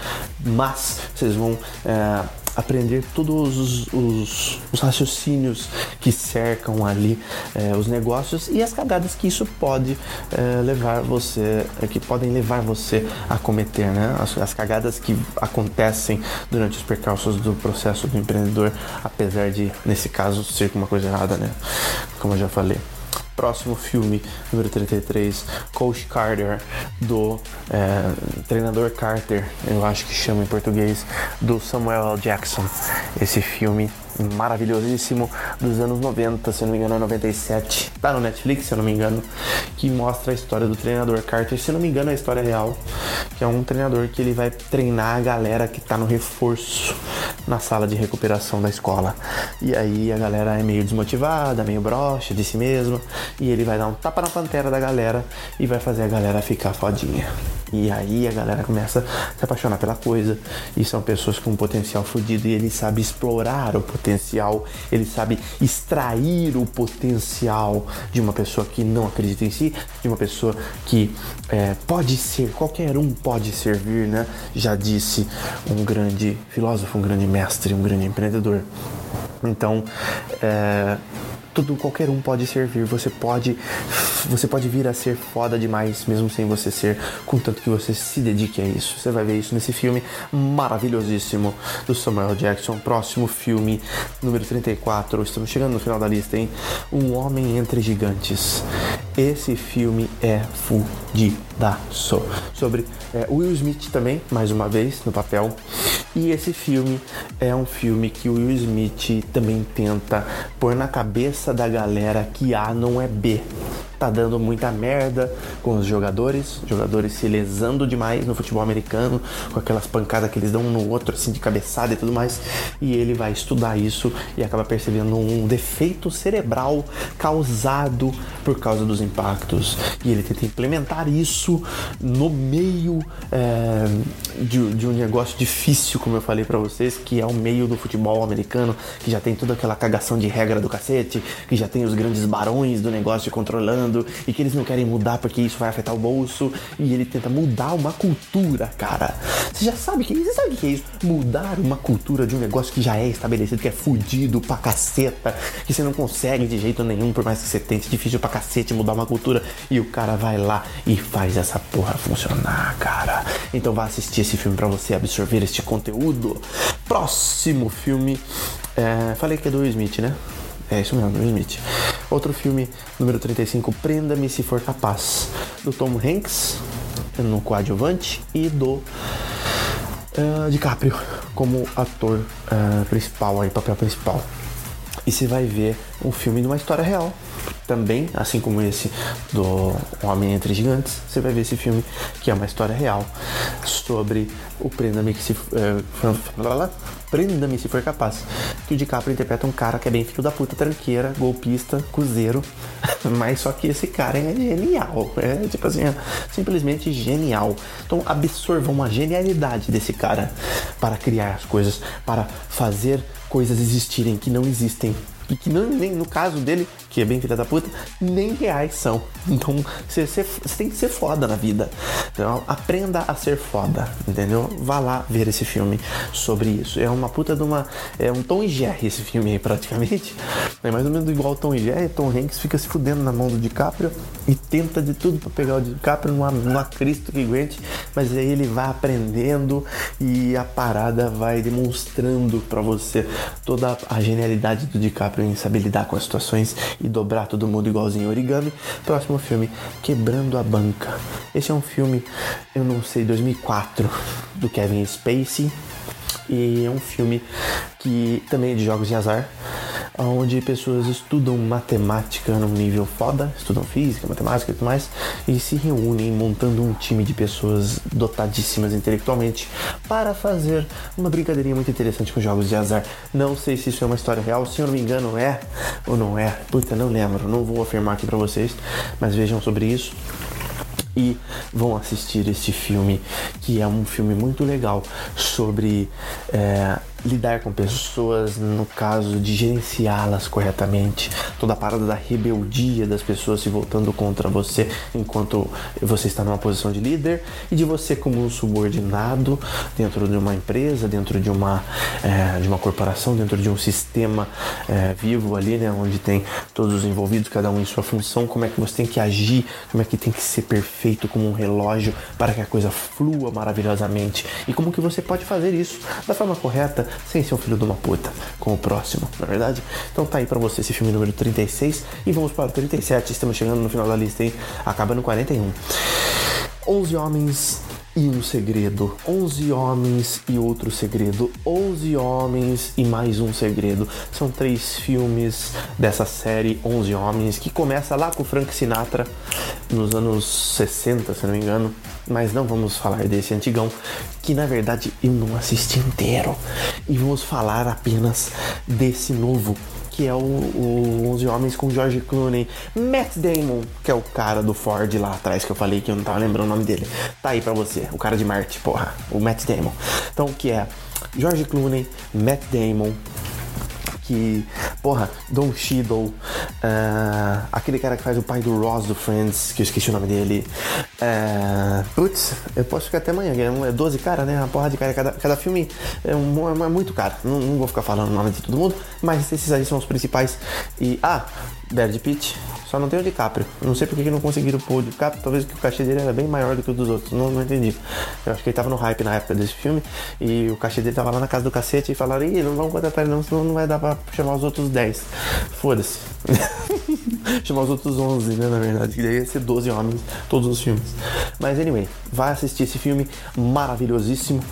mas vocês vão é, aprender todos os, os, os, raciocínios que cercam ali é, os negócios e as cagadas que isso pode é, levar você, é, que podem levar você a cometer, né? As, as, cagadas que acontecem durante os percalços do processo do empreendedor, apesar de, nesse caso, ser uma coisa errada, né? Como eu já falei próximo filme, número 33, Coach Carter, do é, treinador Carter, eu acho que chama em português, do Samuel L. Jackson. Esse filme maravilhosíssimo dos anos 90, se eu não me engano, é 97. Tá no Netflix, se eu não me engano, que mostra a história do treinador Carter. Se eu não me engano, é a história real, que é um treinador que ele vai treinar a galera que tá no reforço na sala de recuperação da escola. E aí a galera é meio desmotivada, meio broxa de si mesmo, e ele vai dar um tapa na pantera da galera e vai fazer a galera ficar fodinha. E aí a galera começa a se apaixonar pela coisa. E são pessoas com um potencial fodido e ele sabe explorar o potencial, ele sabe extrair o potencial de uma pessoa que não acredita em si, de uma pessoa que é, pode ser, qualquer um pode servir, né? Já disse um grande filósofo, um grande mestre, um grande empreendedor. Então, é, tudo qualquer um pode servir. Você pode você pode vir a ser foda demais mesmo sem você ser, contanto que você se dedique a isso. Você vai ver isso nesse filme maravilhosíssimo do Samuel Jackson. Próximo filme, número 34. Estamos chegando no final da lista, hein? Um Homem entre Gigantes. Esse filme é fudidaço. Sobre é, Will Smith também, mais uma vez, no papel. E esse filme é um filme que o Will Smith também tenta pôr na cabeça da galera que A não é B tá dando muita merda com os jogadores, jogadores se lesando demais no futebol americano, com aquelas pancadas que eles dão um no outro, assim, de cabeçada e tudo mais. E ele vai estudar isso e acaba percebendo um defeito cerebral causado por causa dos impactos. E ele tenta implementar isso no meio é, de, de um negócio difícil, como eu falei para vocês, que é o meio do futebol americano, que já tem toda aquela cagação de regra do cacete, que já tem os grandes barões do negócio controlando e que eles não querem mudar porque isso vai afetar o bolso e ele tenta mudar uma cultura, cara. Você já sabe que você sabe o que é isso? Mudar uma cultura de um negócio que já é estabelecido, que é fudido pra caceta, que você não consegue de jeito nenhum, por mais que você tente, difícil pra cacete mudar uma cultura e o cara vai lá e faz essa porra funcionar, cara. Então vá assistir esse filme para você absorver este conteúdo. Próximo filme, é, falei que é do Will Smith, né? É isso mesmo, Will Smith. Outro filme, número 35, Prenda-me se for capaz, do Tom Hanks no coadjuvante e do uh, DiCaprio como ator uh, principal, aí, papel principal. E você vai ver um filme de uma história real. Também, assim como esse do Homem Entre Gigantes, você vai ver esse filme que é uma história real sobre o Prenda-me que se. Uh, Prenda-me se for capaz. Que o DiCaprio interpreta um cara que é bem filho da puta, tranqueira, golpista, cozeiro. Mas só que esse cara é genial. É tipo assim, é simplesmente genial. Então absorvam a genialidade desse cara para criar as coisas, para fazer coisas existirem que não existem e que não, nem no caso dele, que é bem filha da puta, nem reais são. Então você tem que ser foda na vida. Então aprenda a ser foda, entendeu? Vá lá ver esse filme sobre isso. É uma puta de uma. É um Tom e Jerry esse filme aí, praticamente. É mais ou menos igual Tom e Jerry. Tom Hanks fica se fudendo na mão do DiCaprio e tenta de tudo para pegar o DiCaprio numa, numa Cristo que aguente, mas aí ele vai aprendendo e a parada vai demonstrando para você toda a genialidade do DiCaprio em saber lidar com as situações e dobrar todo mundo igualzinho origami. Próximo filme, Quebrando a Banca. Esse é um filme, eu não sei, 2004, do Kevin Spacey. E é um filme que também é de jogos de azar onde pessoas estudam matemática num nível foda, estudam física, matemática e tudo mais, e se reúnem montando um time de pessoas dotadíssimas intelectualmente para fazer uma brincadeirinha muito interessante com jogos de azar. Não sei se isso é uma história real, se eu não me engano é ou não é, puta, não lembro, não vou afirmar aqui para vocês, mas vejam sobre isso e vão assistir este filme, que é um filme muito legal sobre é, lidar com pessoas, no caso de gerenciá-las corretamente, toda a parada da rebeldia das pessoas se voltando contra você enquanto você está numa posição de líder e de você como um subordinado dentro de uma empresa, dentro de uma, é, de uma corporação, dentro de um sistema é, vivo ali, né, onde tem todos os envolvidos, cada um em sua função, como é que você tem que agir, como é que tem que ser perfeito como um relógio para que a coisa flua maravilhosamente? E como que você pode fazer isso da forma correta sem ser um filho de uma puta com o próximo, na é verdade? Então tá aí pra você esse filme número 36 e vamos para o 37, estamos chegando no final da lista, hein? Acaba no 41. 11 homens e um segredo. 11 homens e outro segredo. 11 homens e mais um segredo. São três filmes dessa série 11 homens que começa lá com Frank Sinatra nos anos 60, se não me engano. Mas não vamos falar desse antigão, que na verdade eu não assisti inteiro. E vamos falar apenas desse novo que é o, o 11 Homens com George Clooney, Matt Damon, que é o cara do Ford lá atrás que eu falei que eu não tava lembrando o nome dele. Tá aí pra você, o cara de Marte, porra, o Matt Damon. Então, que é George Clooney, Matt Damon, porra, Don Cheadle, uh, aquele cara que faz o pai do Ross do Friends, que eu esqueci o nome dele. Uh, putz, eu posso ficar até amanhã, é 12 cara, né? Uma porra de cara, cada, cada filme é, um, é muito caro. Não, não, vou ficar falando o nome de todo mundo, mas esses aí são os principais. E, ah, Brad Pitt, só não tem o DiCaprio. Não sei porque que não conseguiram pôr o DiCaprio. Talvez que o cachê dele era bem maior do que o dos outros. Não, não entendi. Eu acho que ele tava no hype na época desse filme. E o cachê dele tava lá na casa do cacete e falaram: Ih, não vamos contratar ele não, senão não vai dar pra chamar os outros 10. Foda-se. chamar os outros 11, né? Na verdade. Que daí ia ser 12 homens, todos os filmes. Mas anyway, vai assistir esse filme maravilhosíssimo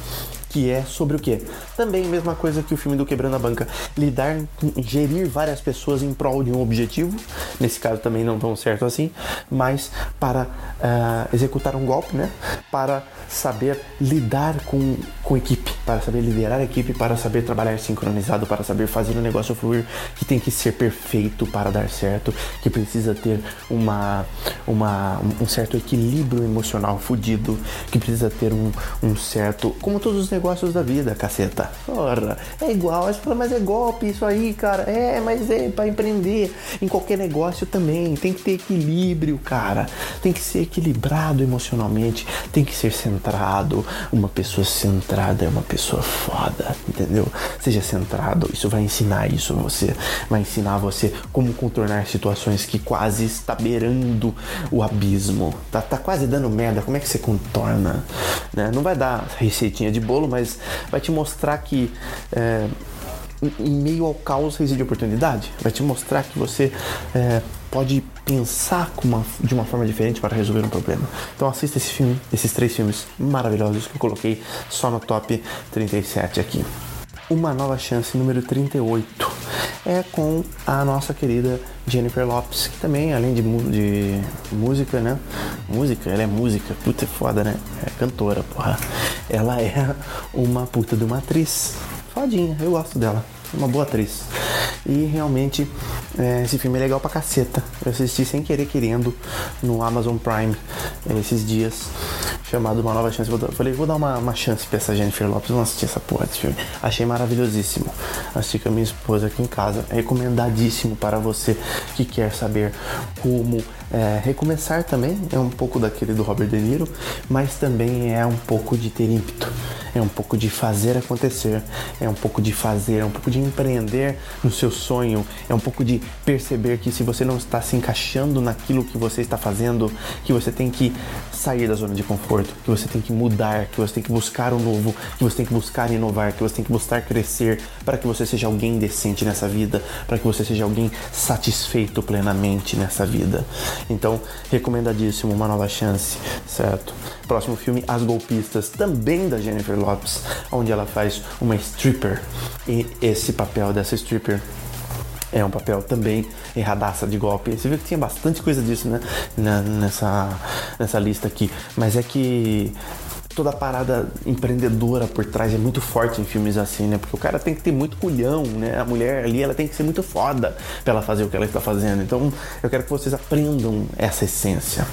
que é sobre o que? Também a mesma coisa que o filme do Quebrando a Banca, lidar, gerir várias pessoas em prol de um objetivo, nesse caso também não tão certo assim, mas para uh, executar um golpe, né? Para saber lidar com, com equipe, para saber liderar a equipe, para saber trabalhar sincronizado, para saber fazer o negócio fluir, que tem que ser perfeito para dar certo, que precisa ter uma, uma, um certo equilíbrio emocional fudido, que precisa ter um, um certo. Como todos os negócios da vida, caceta. Ora, é igual. Fala, mas é golpe isso aí, cara. É, mas é para empreender. Em qualquer negócio também. Tem que ter equilíbrio, cara. Tem que ser equilibrado emocionalmente. Tem que ser centrado. Uma pessoa centrada é uma pessoa foda, entendeu? Seja centrado. Isso vai ensinar isso a você. Vai ensinar você como contornar situações que quase está beirando o abismo. Tá, tá quase dando merda. Como é que você contorna? Né? Não vai dar receitinha de bolo, mas vai te mostrar que é, em meio ao caos reside oportunidade. Vai te mostrar que você é, pode pensar uma, de uma forma diferente para resolver um problema. Então assista esse filme, esses três filmes maravilhosos que eu coloquei só no top 37 aqui. Uma nova chance número 38 é com a nossa querida Jennifer Lopes, que também, além de, de música, né? Música, ela é música, puta foda, né? É cantora, porra. Ela é uma puta de uma atriz. Fodinha, eu gosto dela. Uma boa atriz. E realmente é, esse filme é legal pra caceta. Eu assisti sem querer querendo no Amazon Prime é, esses dias chamado Uma Nova Chance. Eu falei, vou dar uma, uma chance pra essa Jennifer Lopes, vamos assistir essa porra desse filme. Achei maravilhosíssimo. Assisti com a minha esposa aqui em casa. Recomendadíssimo para você que quer saber como é, recomeçar também. É um pouco daquele do Robert De Niro, mas também é um pouco de ter ímpeto. É um pouco de fazer acontecer, é um pouco de fazer, é um pouco de empreender no seu sonho, é um pouco de perceber que se você não está se encaixando naquilo que você está fazendo, que você tem que sair da zona de conforto, que você tem que mudar, que você tem que buscar o novo, que você tem que buscar inovar, que você tem que buscar crescer para que você seja alguém decente nessa vida, para que você seja alguém satisfeito plenamente nessa vida. Então, recomendadíssimo uma nova chance, certo? Próximo filme, As Golpistas, também da Jennifer Lopes, onde ela faz uma stripper. E esse papel dessa stripper é um papel também erradaça de golpe. Você viu que tinha bastante coisa disso, né? nessa, nessa lista aqui. Mas é que toda a parada empreendedora por trás é muito forte em filmes assim, né? Porque o cara tem que ter muito culhão, né? A mulher ali, ela tem que ser muito foda pra ela fazer o que ela está fazendo. Então, eu quero que vocês aprendam essa essência.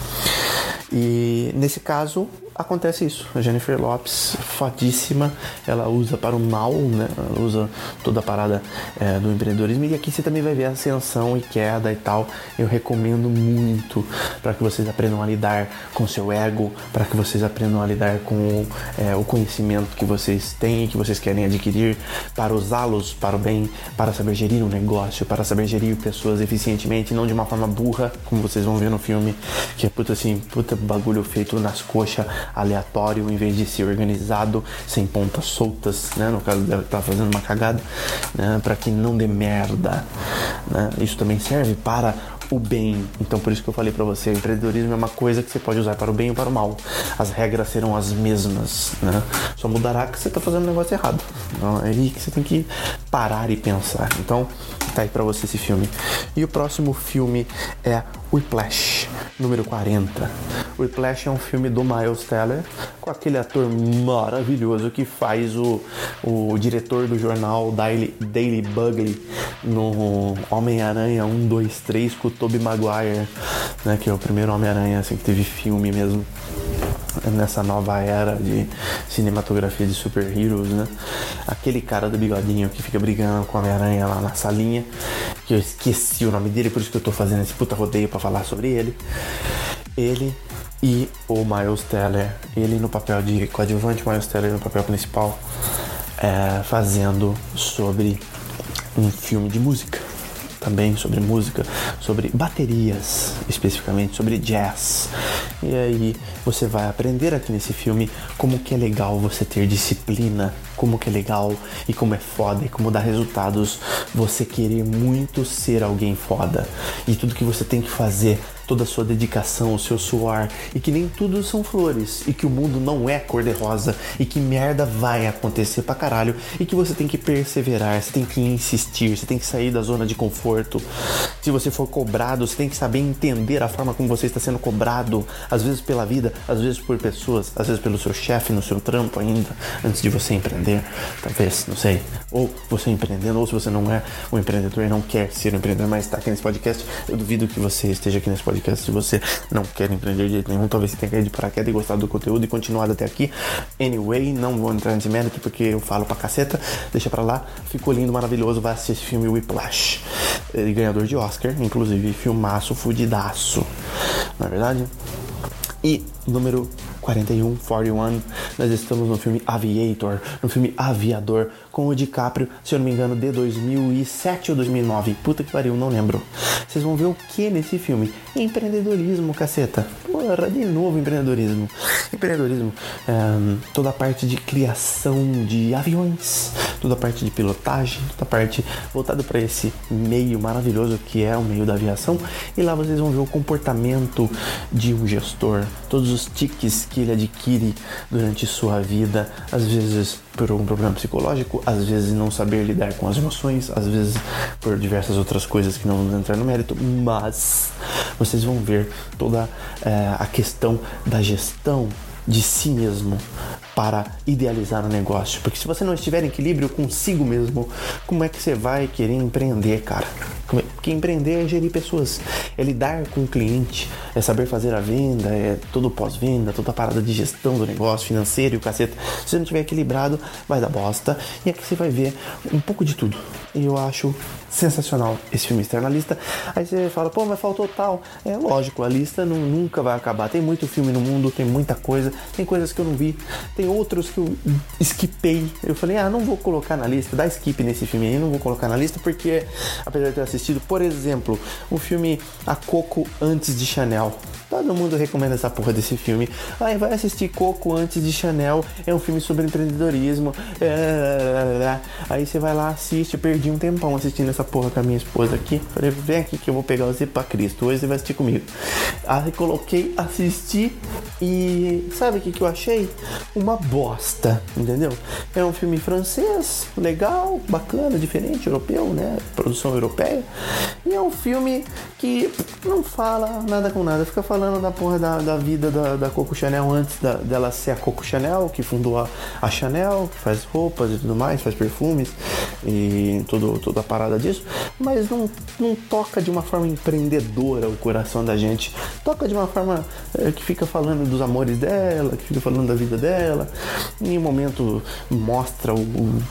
E nesse caso, acontece isso. A Jennifer Lopes, fadíssima, ela usa para o mal, né? Ela usa toda a parada é, do empreendedorismo e aqui você também vai ver ascensão e queda e tal. Eu recomendo muito para que vocês aprendam a lidar com seu ego, para que vocês aprendam a lidar com é, o conhecimento que vocês têm que vocês querem adquirir, para usá-los para o bem, para saber gerir um negócio, para saber gerir pessoas eficientemente, não de uma forma burra, como vocês vão ver no filme, que é puta assim, puta bagulho feito nas coxas aleatório em vez de ser organizado, sem pontas soltas, né? No caso dela tá fazendo uma cagada, né? Para que não dê merda, né? Isso também serve para o bem. Então por isso que eu falei para você, o empreendedorismo é uma coisa que você pode usar para o bem ou para o mal. As regras serão as mesmas, né? Só mudará que você está fazendo um negócio errado. Então, é aí que você tem que parar e pensar. Então, tá aí para você esse filme. E o próximo filme é Whiplash, número 40. Whiplash é um filme do Miles Teller com aquele ator maravilhoso que faz o, o diretor do jornal Daily, Daily Bugle no Homem-Aranha 1, 2, 3 com o Tobey Maguire, né, que é o primeiro Homem-Aranha assim, que teve filme mesmo nessa nova era de cinematografia de super-heroes, né? Aquele cara do bigodinho que fica brigando com a Homem-Aranha lá na salinha, que eu esqueci o nome dele, por isso que eu tô fazendo esse puta rodeio para falar sobre ele. Ele e o Miles Teller, ele no papel de coadjuvante, Miles Teller no papel principal, é, fazendo sobre um filme de música também sobre música, sobre baterias, especificamente sobre jazz. E aí você vai aprender aqui nesse filme como que é legal você ter disciplina, como que é legal e como é foda e como dá resultados você querer muito ser alguém foda. E tudo que você tem que fazer toda a sua dedicação, o seu suor e que nem tudo são flores e que o mundo não é cor-de-rosa e que merda vai acontecer pra caralho e que você tem que perseverar, você tem que insistir, você tem que sair da zona de conforto. Se você for cobrado, você tem que saber entender a forma como você está sendo cobrado, às vezes pela vida, às vezes por pessoas, às vezes pelo seu chefe no seu trampo ainda, antes de você empreender, talvez, não sei. Ou você empreendendo, ou se você não é um empreendedor e não quer ser um empreendedor, mas está aqui nesse podcast, eu duvido que você esteja aqui nesse podcast podcast. Se você não quer empreender de jeito nenhum, talvez você tenha caído de paraquedas e gostado do conteúdo e continuado até aqui. Anyway, não vou entrar nesse mérito porque eu falo pra caceta. Deixa pra lá. Ficou lindo, maravilhoso. Vai assistir esse filme Whiplash. Ele ganhador de Oscar, inclusive filmaço fudidaço. Não é verdade? E número 41, 41, nós estamos no filme Aviator, no filme Aviador, com o DiCaprio, se eu não me engano, de 2007 ou 2009. Puta que pariu, não lembro. Vocês vão ver o que nesse filme? Empreendedorismo, caceta. Porra, de novo empreendedorismo. Empreendedorismo, é, toda a parte de criação de aviões, toda a parte de pilotagem, toda a parte voltada para esse meio maravilhoso que é o meio da aviação. E lá vocês vão ver o comportamento de um gestor, todos os tiques que ele adquire durante sua vida, às vezes por um problema psicológico, às vezes não saber lidar com as emoções, às vezes por diversas outras coisas que não vamos entrar no mérito, mas vocês vão ver toda é, a questão da gestão de si mesmo para idealizar o um negócio. Porque se você não estiver em equilíbrio consigo mesmo, como é que você vai querer empreender, cara? É? Porque empreender é gerir pessoas, é lidar com o cliente, é saber fazer a venda, é todo pós-venda, toda a parada de gestão do negócio financeiro e o caceta. Se você não estiver equilibrado, vai dar bosta. E aqui você vai ver um pouco de tudo. E eu acho sensacional esse filme estar na lista. Aí você fala, pô, mas faltou tal. É lógico, a lista não, nunca vai acabar. Tem muito filme no mundo, tem muita coisa, tem coisas que eu não vi, tem outros que eu skipei. Eu falei, ah, não vou colocar na lista, dá skip nesse filme aí, não vou colocar na lista, porque apesar de ter assistido, por exemplo, o filme A Coco Antes de Chanel. Todo mundo recomenda essa porra desse filme. Aí vai assistir Coco antes de Chanel. É um filme sobre empreendedorismo. É... Aí você vai lá, assiste. Eu perdi um tempão assistindo essa porra com a minha esposa aqui. Falei, vem aqui que eu vou pegar você pra Cristo. Hoje você vai assistir comigo. Aí coloquei, assisti e sabe o que, que eu achei? Uma bosta, entendeu? É um filme francês, legal, bacana, diferente, europeu, né? Produção europeia. E é um filme que não fala nada com nada, fica falando da porra da, da vida da, da Coco Chanel antes da, dela ser a Coco Chanel, que fundou a, a Chanel, que faz roupas e tudo mais, faz perfumes e tudo, toda a parada disso, mas não, não toca de uma forma empreendedora o coração da gente, toca de uma forma é, que fica falando dos amores dela, que fica falando da vida dela, em um momento mostra o, o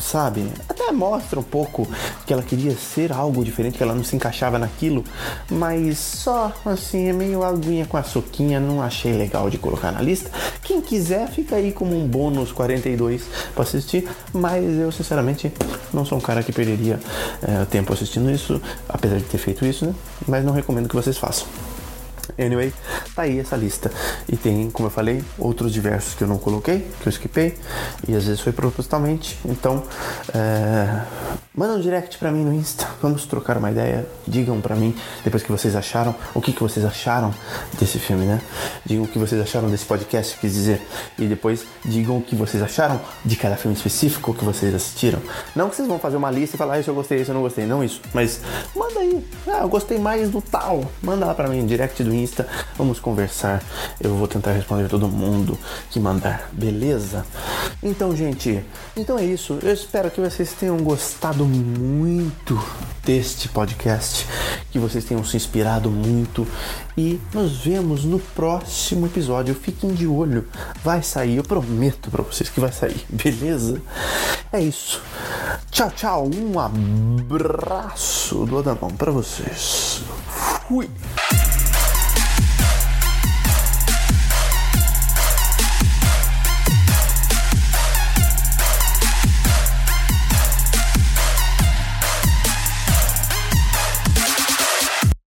sabe? Até mostra um pouco que ela queria ser algo diferente, que ela não se encaixava naquilo, mas só assim, é meio aguinha com açuquinha, não achei legal de colocar na lista. Quem quiser, fica aí como um bônus 42 para assistir, mas eu sinceramente não sou um cara que perderia é, tempo assistindo isso, apesar de ter feito isso, né? Mas não recomendo que vocês façam. Anyway, tá aí essa lista. E tem, como eu falei, outros diversos que eu não coloquei, que eu esquipei, e às vezes foi propositalmente. Então, é... manda um direct pra mim no Insta, vamos trocar uma ideia. Digam pra mim, depois que vocês acharam, o que, que vocês acharam desse filme, né? Digam o que vocês acharam desse podcast, quis dizer. E depois digam o que vocês acharam de cada filme específico que vocês assistiram. Não que vocês vão fazer uma lista e falar, ah, isso eu gostei, isso eu não gostei. Não isso. Mas manda aí. Ah, eu gostei mais do tal. Manda lá pra mim, direct do Insta. Vamos conversar. Eu vou tentar responder todo mundo que mandar. Beleza? Então, gente, então é isso. Eu espero que vocês tenham gostado muito deste podcast, que vocês tenham se inspirado muito e nos vemos no próximo episódio. Fiquem de olho, vai sair, eu prometo para vocês que vai sair, beleza? É isso. Tchau, tchau. Um abraço do Adamão para vocês. Fui.